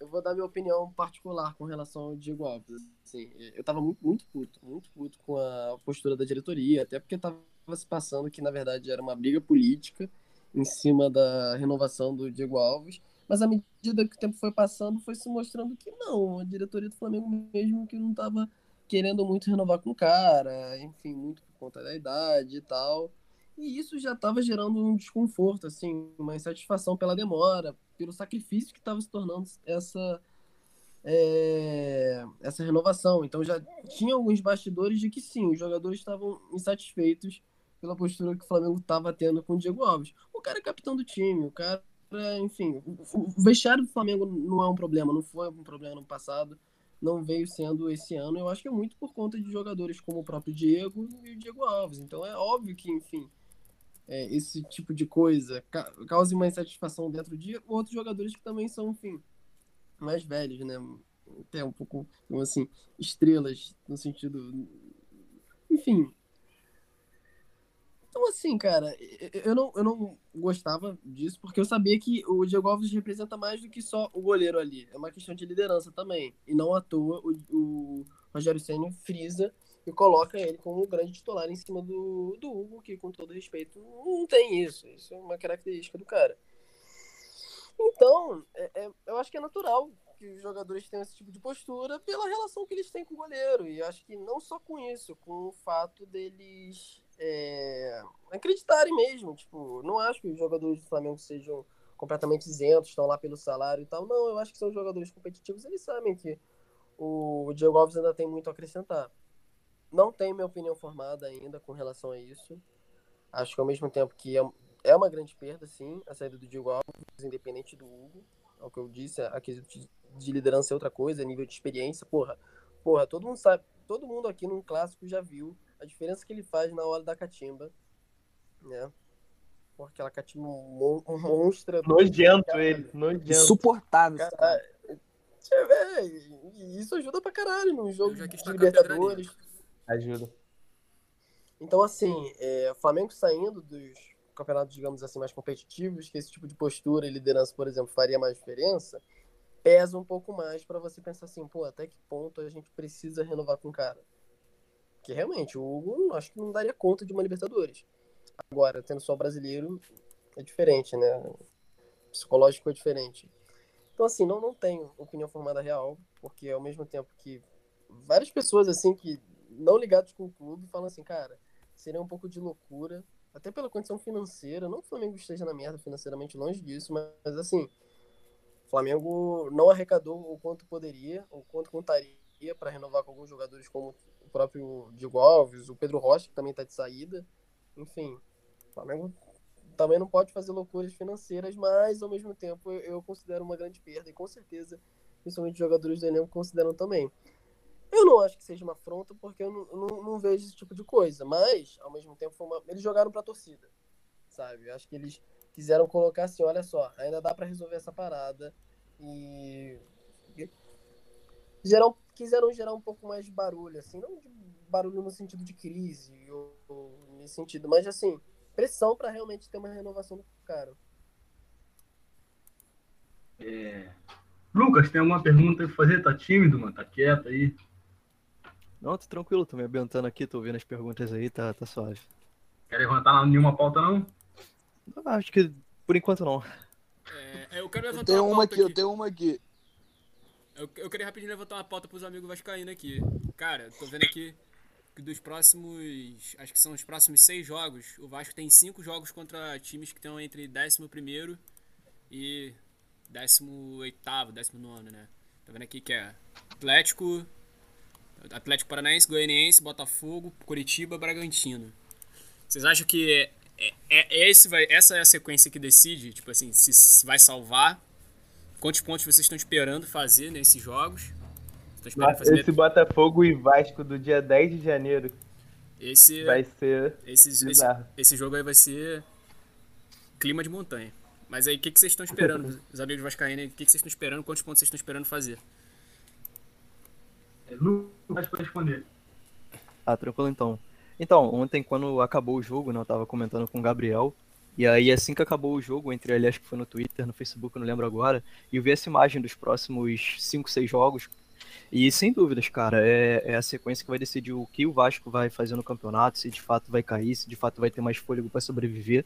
Eu vou dar minha opinião particular com relação ao Diego Alves. Assim, eu tava muito, muito puto, muito puto com a postura da diretoria, até porque tava se passando que, na verdade, era uma briga política em cima da renovação do Diego Alves. Mas à medida que o tempo foi passando, foi se mostrando que não, a diretoria do Flamengo mesmo que não tava querendo muito renovar com o cara, enfim, muito por conta da idade e tal. E isso já estava gerando um desconforto, assim, uma insatisfação pela demora, pelo sacrifício que estava se tornando essa é, essa renovação. Então já tinha alguns bastidores de que sim, os jogadores estavam insatisfeitos pela postura que o Flamengo estava tendo com o Diego Alves. O cara é capitão do time, o cara, enfim, o, vestiário do Flamengo não é um problema, não foi um problema no passado, não veio sendo esse ano. Eu acho que é muito por conta de jogadores como o próprio Diego e o Diego Alves. Então é óbvio que, enfim, é, esse tipo de coisa ca causa uma insatisfação dentro de outros jogadores que também são, enfim, mais velhos, né? Até um pouco, assim, estrelas no sentido. Enfim. Então, assim, cara, eu não, eu não gostava disso, porque eu sabia que o Diego Alves representa mais do que só o goleiro ali. É uma questão de liderança também. E não à toa o, o Rogério Senna frisa e coloca ele como grande titular em cima do, do Hugo, que, com todo respeito, não tem isso. Isso é uma característica do cara. Então, é, é, eu acho que é natural que os jogadores tenham esse tipo de postura pela relação que eles têm com o goleiro. E acho que não só com isso, com o fato deles é, acreditarem mesmo. Tipo, não acho que os jogadores do Flamengo sejam completamente isentos, estão lá pelo salário e tal. Não, eu acho que são jogadores competitivos, eles sabem que o Diego Alves ainda tem muito a acrescentar. Não tenho minha opinião formada ainda com relação a isso. Acho que ao mesmo tempo que é, é uma grande perda, sim, a saída do Diego Alves, independente do Hugo. É o que eu disse, a quesito de liderança é outra coisa, nível de experiência, porra. Porra, todo mundo sabe, todo mundo aqui num clássico já viu a diferença que ele faz na hora da catimba, né? Porra, aquela catimba mon monstra. Nojento ele, nojento. Insuportável. cara. Isso ajuda pra caralho num jogo de Libertadores. Ajuda. Então, assim, é, o Flamengo saindo dos campeonatos, digamos assim, mais competitivos, que esse tipo de postura e liderança, por exemplo, faria mais diferença, pesa um pouco mais para você pensar assim, pô, até que ponto a gente precisa renovar com o cara. Que realmente, o Hugo acho que não daria conta de uma Libertadores. Agora, tendo só brasileiro, é diferente, né? Psicológico é diferente. Então, assim, não, não tenho opinião formada real, porque ao mesmo tempo que várias pessoas, assim, que não ligados com o clube, falam assim, cara, seria um pouco de loucura, até pela condição financeira, não que o Flamengo esteja na merda financeiramente, longe disso, mas, assim, o Flamengo não arrecadou o quanto poderia, o quanto contaria para renovar com alguns jogadores como o próprio Diego Alves, o Pedro Rocha, que também está de saída. Enfim, o Flamengo também não pode fazer loucuras financeiras, mas ao mesmo tempo eu, considero uma grande perda e com certeza, principalmente jogadores do elenco consideram também. Eu não acho que seja uma afronta, porque eu não, não, não vejo esse tipo de coisa. Mas, ao mesmo tempo, uma... eles jogaram pra torcida. Sabe? Eu acho que eles quiseram colocar assim: olha só, ainda dá para resolver essa parada. E. Geral, quiseram gerar um pouco mais de barulho, assim. Não barulho no sentido de crise, ou, ou nesse sentido, mas assim, pressão para realmente ter uma renovação do cara. É... Lucas, tem alguma pergunta pra fazer? Tá tímido, mano? Tá quieto aí? Não, tô tranquilo, tô me ambientando aqui, tô ouvindo as perguntas aí, tá, tá suave. Quer levantar nenhuma pauta, não? Ah, acho que por enquanto não. É, eu quero Eu levantar tenho uma uma pauta aqui, eu tenho uma aqui. Eu, eu queria rapidinho levantar uma pauta pros amigos vascaínos aqui. Cara, tô vendo aqui que dos próximos. Acho que são os próximos seis jogos. O Vasco tem cinco jogos contra times que estão entre 11 e 18, 19, né? Tá vendo aqui que é Atlético, Atlético Paranaense, Goianiense, Botafogo, Curitiba, Bragantino. Vocês acham que é, é, é esse vai, essa é a sequência que decide, tipo assim, se vai salvar? Quantos pontos vocês estão esperando fazer nesses jogos? Estão esperando fazer Esse Botafogo e Vasco do dia 10 de janeiro esse, vai ser esse, esse, bizarro. esse jogo aí vai ser clima de montanha. Mas aí, o que, que vocês estão esperando, os amigos vascaínos? O que, que vocês estão esperando? Quantos pontos vocês estão esperando fazer? É, Pode responder. Ah, tranquilo então. Então, ontem quando acabou o jogo, né, eu tava comentando com o Gabriel, e aí assim que acabou o jogo, entre ali, acho que foi no Twitter, no Facebook, não lembro agora, e eu vi essa imagem dos próximos 5, 6 jogos, e sem dúvidas, cara, é, é a sequência que vai decidir o que o Vasco vai fazer no campeonato, se de fato vai cair, se de fato vai ter mais fôlego para sobreviver.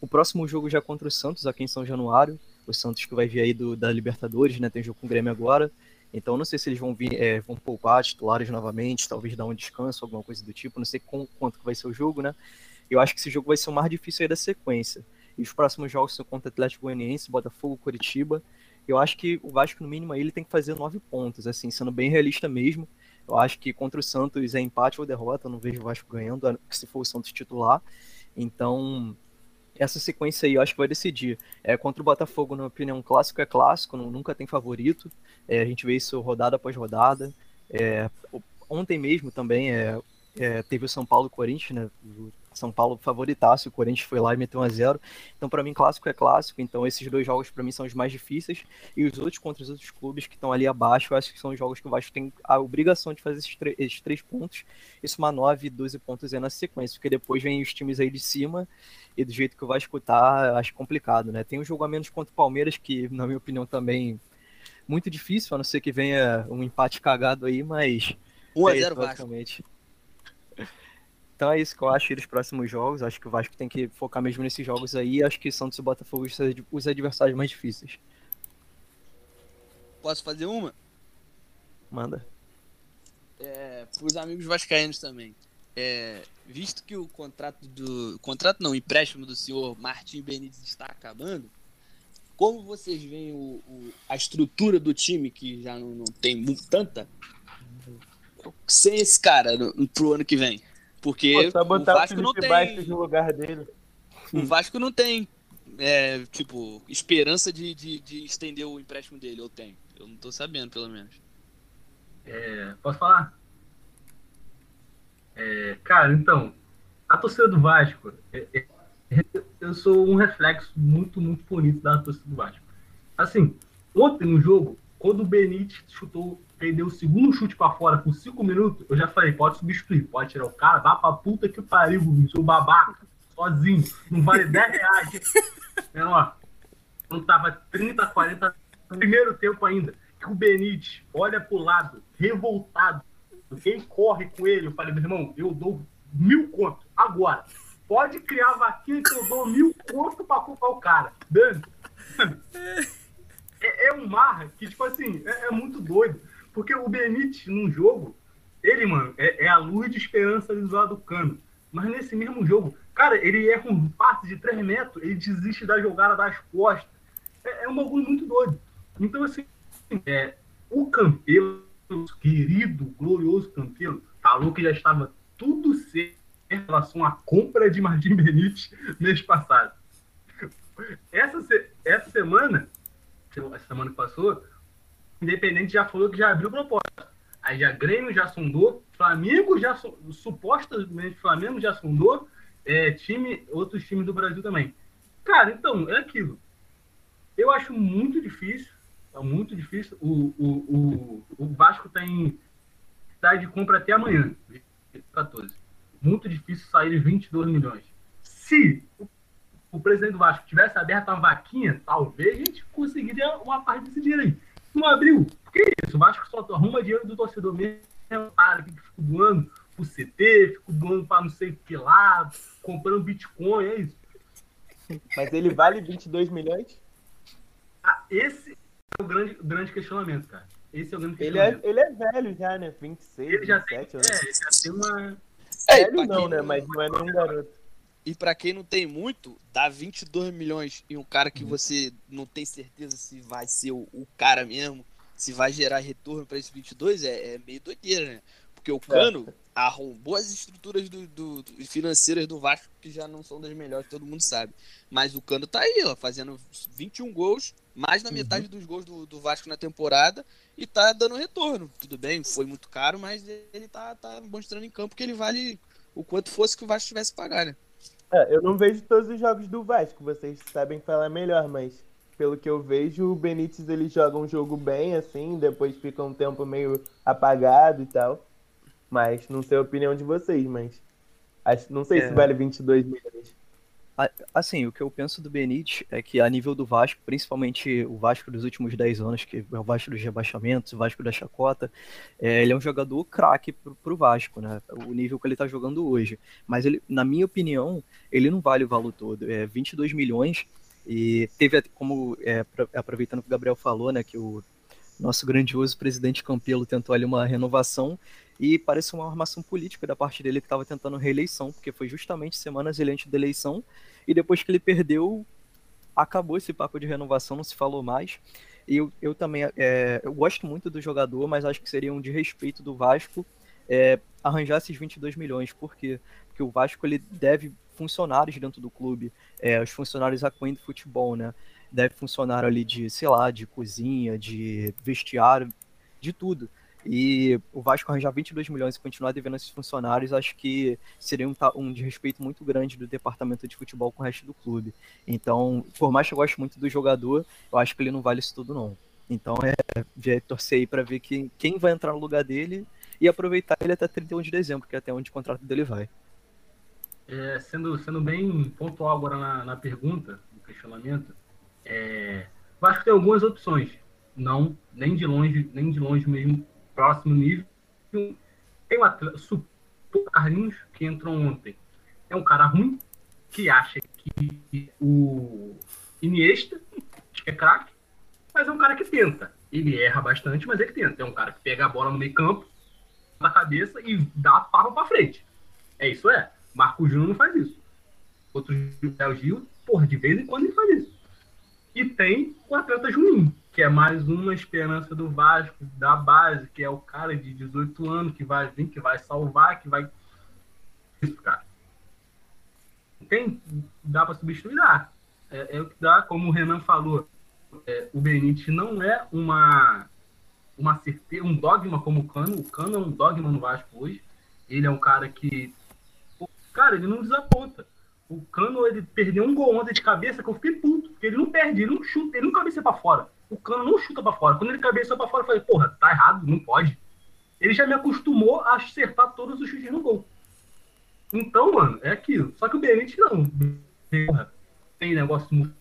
O próximo jogo já é contra o Santos, aqui em São Januário, o Santos que vai vir aí do, da Libertadores, né, tem jogo com o Grêmio agora, então não sei se eles vão vir, é, vão poupar titulares novamente, talvez dar um descanso, alguma coisa do tipo, não sei com, quanto que vai ser o jogo, né? Eu acho que esse jogo vai ser o mais difícil aí da sequência. E os próximos jogos são contra Atlético Goianiense, Botafogo, Curitiba. Eu acho que o Vasco, no mínimo, aí, ele tem que fazer nove pontos, assim, sendo bem realista mesmo. Eu acho que contra o Santos é empate ou derrota, eu não vejo o Vasco ganhando, se for o Santos titular. Então, essa sequência aí eu acho que vai decidir. É, contra o Botafogo, na opinião, clássico é clássico, não- nunca tem favorito. É, a gente vê isso rodada após rodada. É, ontem mesmo também é, é, teve o São Paulo e Corinthians, né? São Paulo favoritaço, o Corinthians foi lá e meteu 1 a 0 Então, para mim, clássico é clássico. Então, esses dois jogos, para mim, são os mais difíceis. E os outros contra os outros clubes que estão ali abaixo, eu acho que são os jogos que o Vasco tem a obrigação de fazer esses, esses três pontos. Isso, uma 9, 12 pontos aí na sequência. Porque depois vem os times aí de cima. E do jeito que o Vasco tá, acho complicado, né? Tem um jogo a menos contra o Palmeiras, que, na minha opinião, também muito difícil, a não ser que venha um empate cagado aí, mas 1 a é isso, 0 Vasco. Então é isso que eu acho dos próximos jogos. Acho que o Vasco tem que focar mesmo nesses jogos aí. Acho que Santos e Botafogo são os adversários mais difíceis. Posso fazer uma? Manda. É, pros amigos vascaínos também. É, visto que o contrato do. Contrato não, o empréstimo do senhor Martim Benítez está acabando, como vocês veem o, o- a estrutura do time, que já não, não tem tanta, sem esse cara no- pro ano que vem? Porque Pô, só o botar o Vasco não tem. no lugar dele. O Vasco não tem, é, tipo, esperança de, de, de estender o empréstimo dele, ou tem? Eu não tô sabendo, pelo menos. É, posso falar? É, cara, então, a torcida do Vasco, é- é- eu sou um reflexo muito, muito bonito da torcida do Vasco. Assim, ontem no jogo, quando o Benítez chutou, perdeu o segundo chute pra fora com cinco minutos, eu já falei, pode substituir, pode tirar o cara, vá pra puta que pariu, seu babaca, sozinho, não vale 10 reais. Menor, não tava 30, 40 no primeiro tempo ainda, que o Benítez olha pro lado, revoltado, quem corre com ele, eu falei, meu irmão, eu dou mil conto agora. Pode criar vaquinha que eu dou mil conto pra culpar o cara. Dando. É, é um marra que, tipo assim, é, é muito doido. Porque o Benítez, num jogo, Ele, mano, é, é a luz de esperança do lado do cano. Mas nesse mesmo jogo, cara, ele erra um passe de 3 metros, ele desiste da jogada das costas. É, é um bagulho muito doido. Então, assim, é, o Campelo, querido, glorioso Campelo, falou que já estava tudo certo em relação à compra de Martim Benítez mês passado. Essa, essa semana, essa semana que passou, Independente já falou que já abriu proposta. Aí já Grêmio já sondou, Flamengo já supostamente Flamengo já sondou, é, time, outros times do Brasil também. Cara, então, é aquilo. Eu acho muito difícil, é muito difícil. O, o, o, o Vasco tem tá de compra até amanhã, 14. Muito difícil sair 22 milhões. Se o, o presidente do Vasco tivesse aberto uma vaquinha, talvez a gente conseguiria uma parte desse dinheiro aí. Não abriu. Por que isso? O Vasco só arruma dinheiro do torcedor mesmo, para que fica doando pro CT, fica doando para não sei o que lá, comprando Bitcoin, é isso. Mas ele vale 22 milhões? Ah, esse é o grande, grande questionamento, cara. Esse é o grande ele é, ele é velho já, né? 26, ele já 27, tem, é, ele já tem uma... É, velho não, né? Mas não é nenhum garoto. E para quem não tem muito, dá 22 milhões em um cara que uhum. você não tem certeza se vai ser o, o cara mesmo, se vai gerar retorno para esse 22, é, é, meio doideira, né? Porque o Cano é. arrombou as estruturas do, do, do, financeiras do Vasco, que já não são das melhores, todo mundo sabe. Mas o Cano tá aí, ó, fazendo 21 gols, mais da uhum. metade dos gols do, do Vasco na temporada, e tá dando retorno. Tudo bem, foi muito caro, mas ele tá, tá mostrando em campo que ele vale o quanto fosse que o Vasco tivesse que pagar, né? É, eu não vejo todos os jogos do Vasco, vocês sabem falar melhor, mas pelo que eu vejo, o Benítez ele joga um jogo bem assim, depois fica um tempo meio apagado e tal. Mas não sei a opinião de vocês, mas acho, não sei é. se vale 22 milhões. Assim, o que eu penso do Benítez é que a nível do Vasco, principalmente o Vasco dos últimos 10 anos, que é o Vasco dos rebaixamentos, o Vasco da chacota, é, ele é um jogador craque pro, pro Vasco, né? O nível que ele tá jogando hoje. Mas ele, na minha opinião, ele não vale o valor todo. É 22 milhões e teve, como é, aproveitando o que o Gabriel falou, né, que o nosso grandioso presidente Campelo tentou ali uma renovação e parece uma armação política da parte dele que estava tentando reeleição, porque foi justamente semanas antes da eleição, e depois que ele perdeu, acabou esse papo de renovação, não se falou mais. E eu, eu também é, eu gosto muito do jogador, mas acho que seria um de respeito do Vasco é, arranjar esses 22 milhões. Por quê? Porque o Vasco ele deve funcionários dentro do clube, é, os funcionários aquém do futebol, né? Deve funcionar ali de, sei lá, de cozinha, de vestiário, de tudo. E o Vasco arranjar 22 milhões e continuar devendo esses funcionários, acho que seria um, um desrespeito muito grande do departamento de futebol com o resto do clube. Então, por mais que eu goste muito do jogador, eu acho que ele não vale isso tudo, não. Então, é, é torcer aí para ver quem, quem vai entrar no lugar dele e aproveitar ele até 31 de dezembro, que é até onde o contrato dele vai. É, sendo, sendo bem pontual agora na, na pergunta, no questionamento, é, Vasco tem algumas opções. Não, nem de longe, nem de longe mesmo próximo nível. Tem um atleta, o Carlinhos, que entrou ontem. É um cara ruim, que acha que o Iniesta é craque, mas é um cara que tenta. Ele erra bastante, mas ele tenta. É um cara que pega a bola no meio campo, na cabeça e dá a para frente. É isso, é. Marco Júnior não faz isso. Outro Gil, Gil, porra, de vez em quando ele faz isso. E tem o atleta Juninho, que é mais uma esperança do Vasco, da base, que é o cara de 18 anos que vai vir, que vai salvar, que vai. Isso, cara. Tem, dá para substituir? Dá. É, é, o que dá, como o Renan falou, é, o Benítez não é uma, uma certeza, um dogma como o Cano. O Cano é um dogma no Vasco hoje. Ele é um cara que. Cara, ele não desaponta. O Cano, ele perdeu um gol ontem de cabeça que eu fiquei puto. Porque ele não perde, ele não chuta, ele não cabeceia pra fora o cano não chuta para fora. Quando ele cabeceou para fora, eu falei, porra, tá errado, não pode. Ele já me acostumou a acertar todos os chutes no gol. Então, mano, é aquilo. Só que o Benítez não. Porra, tem negócio de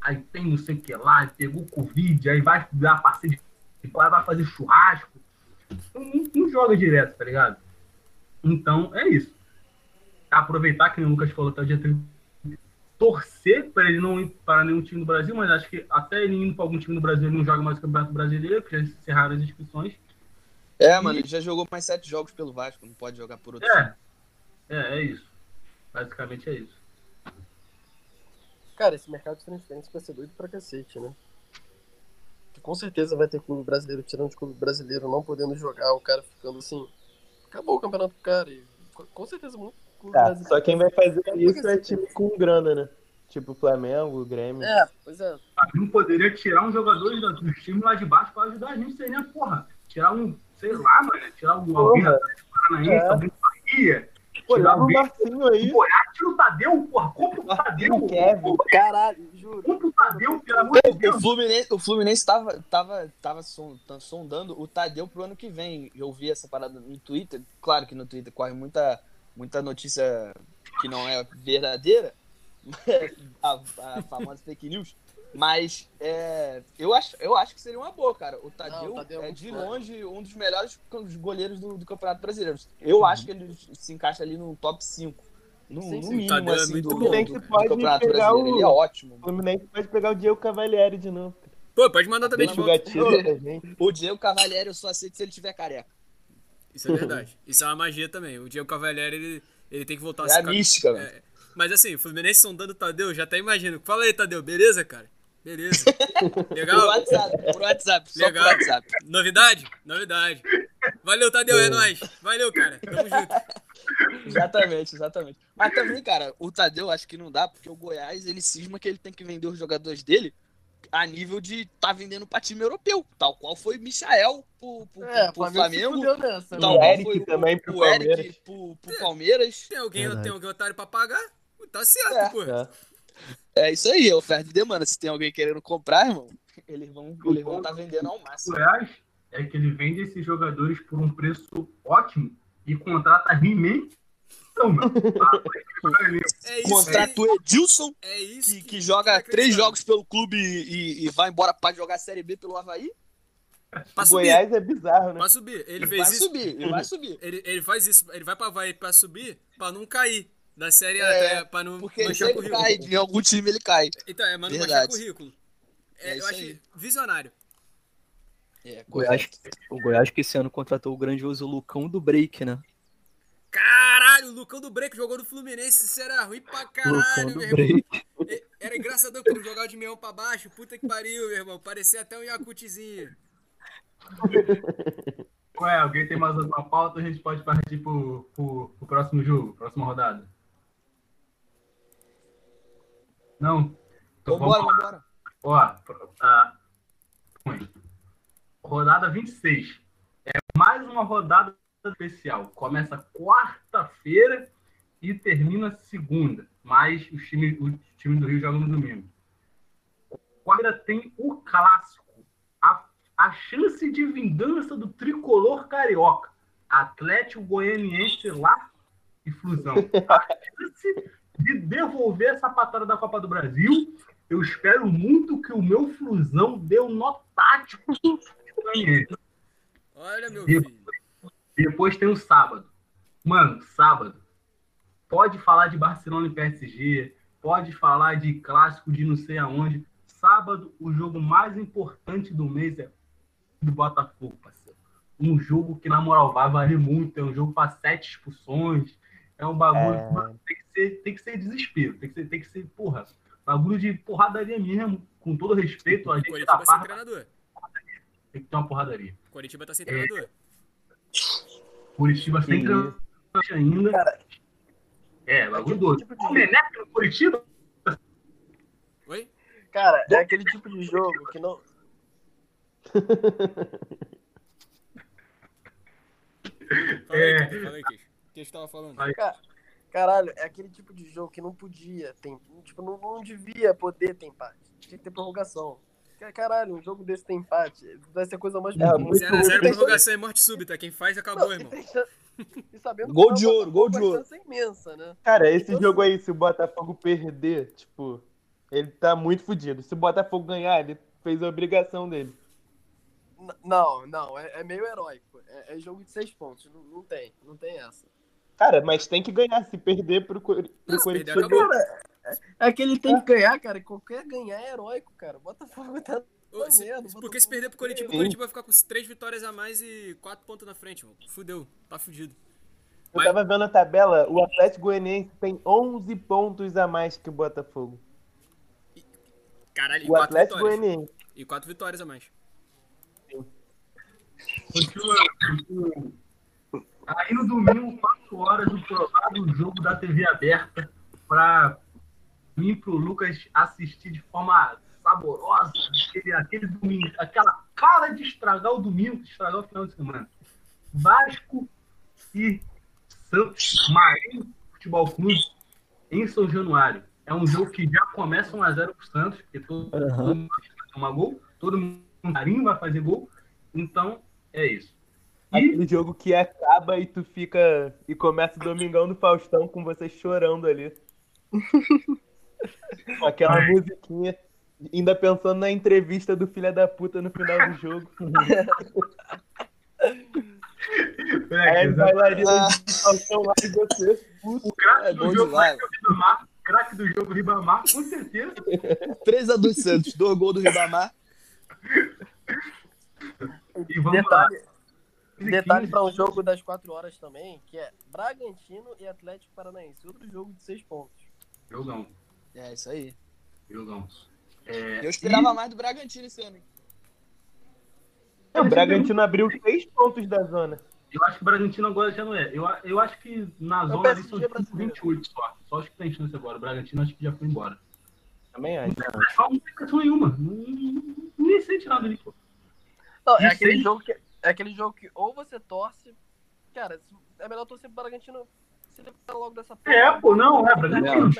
aí tem não sei o que lá, pegou Covid, aí vai dar passeio de vai fazer churrasco. Não, não, joga direto, tá ligado? Então, é isso. Aproveitar que o Lucas falou até o dia 30 torcer para ele não ir para nenhum time do Brasil, mas acho que até ele indo para algum time do Brasil ele não joga mais o Campeonato Brasileiro, porque já encerraram as inscrições. É, mano, ele já jogou mais sete jogos pelo Vasco, não pode jogar por outro time. É, é, é isso. Basicamente é isso. Cara, esse mercado de transferência vai ser doido pra cacete, né? Que com certeza vai ter clube brasileiro tirando de clube brasileiro, não podendo jogar, o cara ficando assim. Acabou o campeonato pro cara. E co- com certeza muito clube Tá, brasileiro. só quem vai fazer isso é time com grana, né? Tipo o Flamengo, o Grêmio. É, pois é. Não poderia tirar um jogador dos times lá de baixo pra ajudar a gente, seria, porra. Tirar um, sei lá, mano. Tirar um alguém Porra. do Paranaense, É. alguém do Bahia. Pô, tirar o alguém. Marcinho aí. Tira o Tadeu, porra. Compra o Tadeu. o Kevin. Caralho, juro. Compra o Tadeu, pelo amor de O Deus. Fluminense, o Fluminense tava, tava, tava tá sondando o Tadeu pro ano que vem. Eu vi essa parada no Twitter. Claro que no Twitter corre muita, muita notícia que não é verdadeira, a, a famosa fake news. Mas é, eu, acho, eu acho que seria uma boa, cara. O Tadeu, Não, o Tadeu é é de longe um dos melhores goleiros do, do Campeonato Brasileiro. Eu acho que ele se encaixa ali no top 5. No, Sim, no mínimo, Tadeu é assim, muito do, bom. do, do, do pode Campeonato pegar Brasileiro. o- Ele é ótimo. O Fluminense pode pegar o Diego Cavalieri de novo. Pô, pode mandar também de Deixa o gatilho. O Diego Cavalieri eu só aceito se ele tiver careca. Isso é verdade. Isso é uma magia também. O Diego Cavalieri, ele, ele tem que voltar a É ser a cap- mística, velho. É, Mas assim, o Fluminense sondando o Tadeu, já até imagino. Fala aí, Tadeu, beleza, cara? Beleza. Por Legal? WhatsApp, por WhatsApp, Legal. por WhatsApp. Novidade? Novidade. Valeu, Tadeu, é nóis. Valeu, cara. Tamo junto. Exatamente, exatamente. Mas também, cara, o Tadeu acho que não dá, porque o Goiás, ele cisma que ele tem que vender os jogadores dele a nível de tá vendendo pra time europeu, tal qual foi Michael pro, pro, É, pro o Flamengo, Flamengo, tal né? o qual Eric foi o- também pro o Eric Palmeiras. pro, pro Palmeiras. Tem alguém, Verdade. tem alguém otário pra pagar? Tá certo, É. pô. É. É isso aí, é oferta e demanda. Se tem alguém querendo comprar, irmão, eles vão eles vão tá vendendo ao O máximo. Goiás é que ele vende esses jogadores por um preço ótimo e contrata He-Man. Então, meu. É isso. Contrata o Edilson, É isso. que, que joga é três jogos pelo clube e, e vai embora pra jogar Série B pelo Havaí. Pra O subir. Goiás é bizarro, né? Pra subir. Ele Ele fez vai isso. subir, ele vai subir. Ele, ele faz isso. Ele vai pra Havaí pra subir, pra não cair. Da série A, É, até, pra não Porque ele manchar sempre currículo. cai, em algum time ele cai. Então, é, mas não manchar currículo. É, É eu isso acho aí. visionário. É, Goiás, o Goiás que esse ano contratou o grandioso Lucão do Break, né? Caralho, o Lucão do Break jogou no Fluminense, isso era ruim pra Lucão caralho, do meu irmão. Break. Era engraçadão que ele jogava de meião pra baixo, puta que pariu, meu irmão. Parecia até um Yakutzinho. Ué, alguém tem mais alguma pauta? A gente pode partir pro, pro, pro próximo jogo, próxima rodada. Não? Então Vambora, vamos vambora. Ó, tá. Ruim. Rodada 26. É mais uma rodada especial. Começa quarta-feira e termina segunda. Mas os times, os times do Rio jogam no domingo. Quarta tem o clássico. A, a chance de vingança do tricolor carioca. Atlético Goianiense lá e Flusão. A chance de devolver essa patada da Copa do Brasil. Eu espero muito que o meu Flusão dê um nó tático. Olha, meu filho. Depois tem o sábado. Mano, sábado. Pode falar de Barcelona e PSG, pode falar de clássico de não sei aonde. Sábado, o jogo mais importante do mês é do Botafogo, parceiro. Um jogo que, na moral, vai valer muito. É um jogo para sete expulsões. É um bagulho É. que mano, tem, que ser, tem que ser desespero. Tem que ser, tem que ser, porra, bagulho de porradaria mesmo. Com todo respeito, a gente Coritiba sem barra treinador. tem que ter uma porradaria. Coritiba tá sem treinador. Curitiba sem Sim. treinador ainda. é, bagulho doido. tipo de- O Meneco no Curitiba? Oi? Cara, é aquele tipo de jogo que não. Fala aí, É. Kish, fala aí, Kish. O que a gente tava falando? Vai. Caralho, é aquele tipo de jogo que não podia ter. Tipo, não, não devia poder ter empate. Tinha que ter prorrogação. Ca- Caralho, um jogo desse tem empate. Vai ser a coisa mais É, bonita. muito Zero a ruim. zero, Tem- prorrogação e morte súbita. Quem faz, acabou, Não, e irmão. E sabendo Gol que de ouro, gol de ouro. é imensa, né? Cara, esse Então, jogo aí, se o Botafogo perder, tipo, ele tá muito fudido. Se o Botafogo ganhar, ele fez a obrigação dele. Não, não, é, é meio heróico. É, é jogo de seis pontos. Não, não tem, não tem essa. Cara, mas tem que ganhar. Se perder pro, pro Não, Coritiba. acabou. É que ele tem que ganhar, cara. Qualquer ganhar é heróico, cara. O Botafogo tá. Ô, se- porque se perder pro Curitiba, o. Curitiba vai ficar com três vitórias a mais e quatro pontos na frente, mano. Fudeu, tá fudido. Eu tava vendo a tabela, o Atlético Goianiense tem 11 pontos a mais que o Botafogo. Caralho, e O quatro Atlético vitórias. Goianiense. E quatro vitórias a mais. Continua. Aí no domingo, 4 horas, o provável jogo da TV aberta para mim pro Lucas assistir de forma saborosa, aquele, aquele domingo, aquela cara de estragar o domingo, de estragar o final de semana. Vasco e Santos Marinho Futebol Clube em São Januário. É um jogo que já começa 1x0 pro Santos, porque todo, todo mundo vai tomar gol, todo mundo Marinho vai fazer gol. Então, é isso. Aquele jogo que acaba e tu fica. E começa o Domingão do Faustão com você chorando ali. com aquela Ai. musiquinha. Ainda pensando na entrevista do filho da puta no final do jogo. É, do Faustão lá e você. o craque É do jogo vai demais. ser o Ribamar, craque do jogo Ribamar, com certeza. 3x2 Santos, dois gols do Ribamar. E vamos lá. Detalhe, para um jogo das 4 horas também, que é Bragantino e Atlético Paranaense. Outro jogo de 6 pontos. Jogão, É, isso aí. jogão. É, Eu esperava mais do Bragantino esse ano. O Bragantino abriu 6 pontos da zona. Eu acho que o Bragantino agora já não é. Eu, eu acho que na zona ali são PSG tipo brasileiro. 28 só. Só acho que tem chance agora. O Bragantino acho que já foi embora. Também acho. Não tem questão nenhuma. Nem sente nada ali, pô. Não, é E aquele, jogo que, é aquele jogo que ou você torce. Cara, é melhor torcer pro Bragantino se livrar logo dessa É, pô, não, é, Bragantino.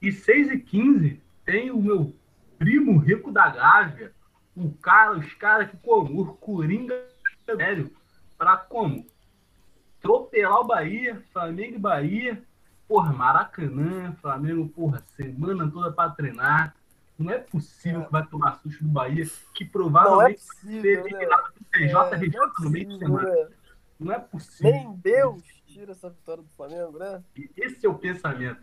E 6 e 15 tem o meu primo rico da Gávea, o cara, os caras que como, o Coringa velho, pra como? Tropelar o Bahia, Flamengo e Bahia, porra, Maracanã, Flamengo, porra, semana toda pra treinar. Não é possível que vai tomar susto do Bahia, que Não é provavelmente vai ser possível, né? eliminado do É, TJ não é no meio de possível, semana. né? Não é possível. Nem Deus tira essa vitória do Flamengo, né? E Esse é o pensamento.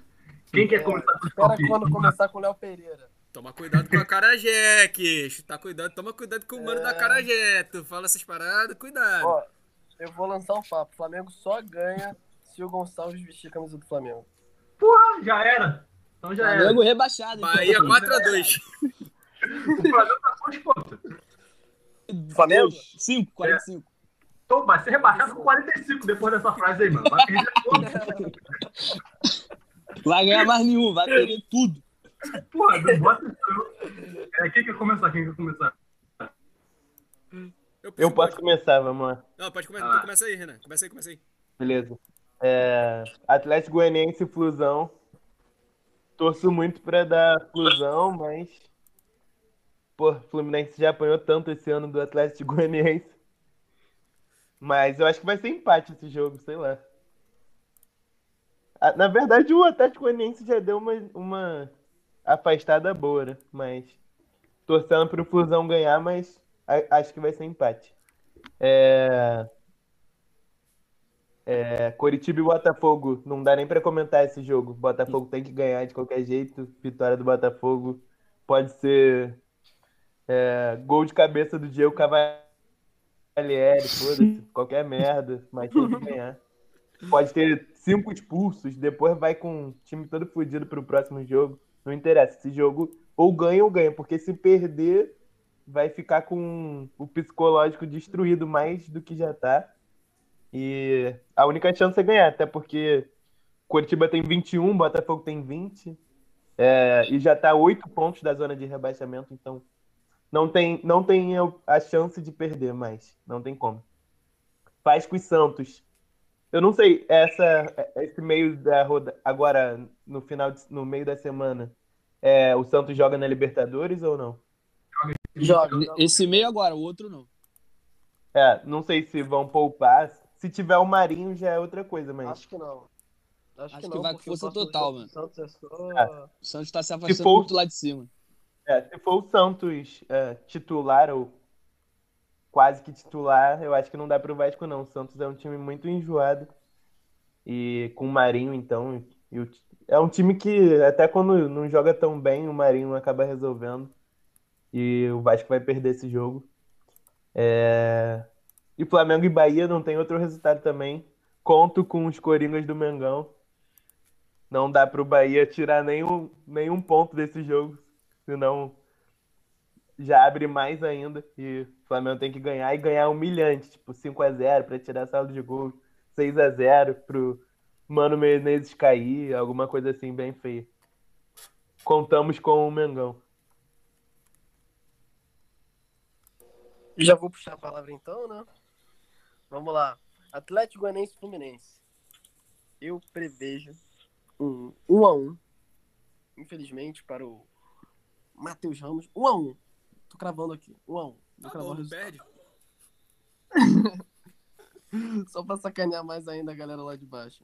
Quem quer É, começar com os Espera quando começar com o Léo Pereira. Toma cuidado com a Carajé, Queixo. Tá cuidado, toma cuidado com o mano É. da Carajé. Tu fala essas paradas, cuidado. Ó, eu vou lançar um papo. O Flamengo só ganha se o Gonçalves vestir a camisa do Flamengo. Ah, já era. Então já era. Flamengo rebaixado. então. Bahia 4x2. O Flamengo tá com as contas. Flamengo? 5, 45. Então vai ser rebaixado com 45 depois dessa frase aí, mano. Vai perder tudo. Vai ganhar mais nenhum, vai perder tudo. Porra, não bota isso. É, quem quer começar? Quem quer começar? Eu posso começar, vamos lá. Não, pode começar. Ah. Então começa aí, Renan. Começa aí, começa aí. Beleza. É, Atlético Goianiense e Flusão. Torço muito pra dar Flusão, mas. Pô, Fluminense já apanhou tanto esse ano do Atlético Goianiense. Mas eu acho que vai ser empate esse jogo, sei lá. Ah, Na verdade, o Atlético Goianiense já deu uma, uma afastada boa, né? Mas torcendo pro Flusão ganhar, mas acho que vai ser empate. É... É, Coritiba e Botafogo, não dá nem pra comentar esse jogo. Botafogo tem que ganhar de qualquer jeito. Vitória do Botafogo pode ser é, gol de cabeça do Diego Cavalieri, foda-se, qualquer merda, mas tem que ganhar. Pode ter cinco expulsos, depois vai com o time todo fodido pro próximo jogo. Não interessa, esse jogo ou ganha ou ganha, porque se perder, vai ficar com o psicológico destruído mais do que já tá. E a única chance é ganhar, até porque Curitiba tem 21, Botafogo tem 20, é, e já tá 8 pontos da zona de rebaixamento, então não tem, não tem a chance de perder mais, não tem como. Vasco e Santos. Eu não sei, essa, esse meio da roda, agora no final, de- no meio da semana, é, o Santos joga na Libertadores ou não? Joga. Esse meio agora, o outro não. É, não sei se vão poupar. Se tiver o Marinho já é outra coisa, mas Acho que não. Acho, Acho que que não. vai com força total, mano. Santos é só. Ah. O Santos tá se afastando for- muito lá de cima. É, se for o Santos é, titular ou quase que titular, eu acho que não dá pro Vasco, não. O Santos é um time muito enjoado. E com o Marinho, então, e o, É um time que até quando não joga tão bem, o Marinho acaba resolvendo. E o Vasco vai perder esse jogo. É... E Flamengo e Bahia não tem outro resultado também. Conto com os Coringas do Mengão. Não dá pro Bahia tirar nenhum, nenhum ponto desse jogo. Senão já abre mais ainda. E o Flamengo tem que ganhar e ganhar humilhante, tipo 5x0 para tirar saldo de gol. 6x0 pro Mano Menezes cair, alguma coisa assim bem feia. Contamos com o Mengão. Já vou puxar a palavra então, né? Vamos lá. Atlético Goianiense Fluminense. Eu prevejo um 1 um a 1 um, infelizmente, para o Matheus Ramos. 1 um a 1 Tô cravando aqui. 1 um a 1 Vou Tá cravar bom, não perde. Só pra sacanear mais ainda a galera lá de baixo.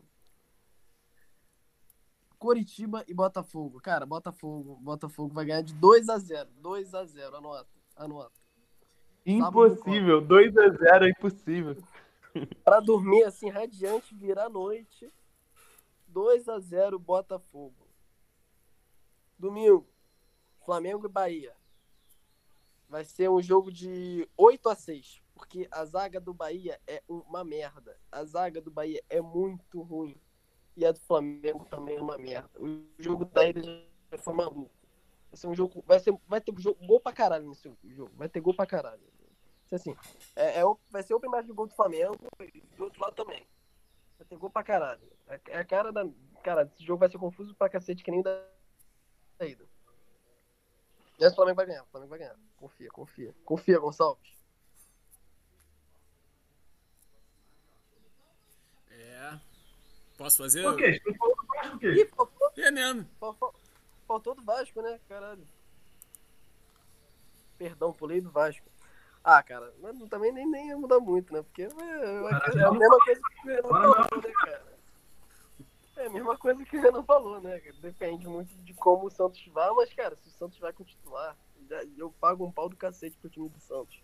Coritiba e Botafogo. Cara, Botafogo, Botafogo vai ganhar de 2 a 0. 2 a 0, anota. Anota. Impossível. 2x0 é impossível. Pra dormir assim radiante, virar noite. 2 a 0 Botafogo. Domingo, Flamengo e Bahia. Vai ser um jogo de 8 a 6, porque a zaga do Bahia é uma merda. A zaga do Bahia é muito ruim. E a do Flamengo também é uma merda. O jogo da já foi maluco. Vai ser um jogo, vai ser, vai ter jogo, gol pra caralho nesse jogo. Vai ter gol pra caralho. Vai ser assim, é, é o- vai ser o primeiro de gol do Flamengo e do outro lado também. Vai ter gol pra caralho. É, é a cara da. Cara, esse jogo vai ser confuso pra cacete que nem o da da ida. E esse Flamengo vai ganhar, o Flamengo vai ganhar. Confia, confia. Confia, Gonçalves. É. Posso fazer? Por quê? Tu falou do Vasco o quê? Ih, faltou, É mesmo. faltou, faltou do Vasco, né? Caralho. Perdão, pulei do Vasco. Ah, cara, mas também nem, nem ia mudar muito, né? Porque é, é, é a mesma coisa que o Renan falou, né, cara? É a mesma coisa que o Renan falou, né? Depende muito de como o Santos vai, mas, cara, se o Santos vai com titular, já- eu pago um pau do cacete pro time do Santos.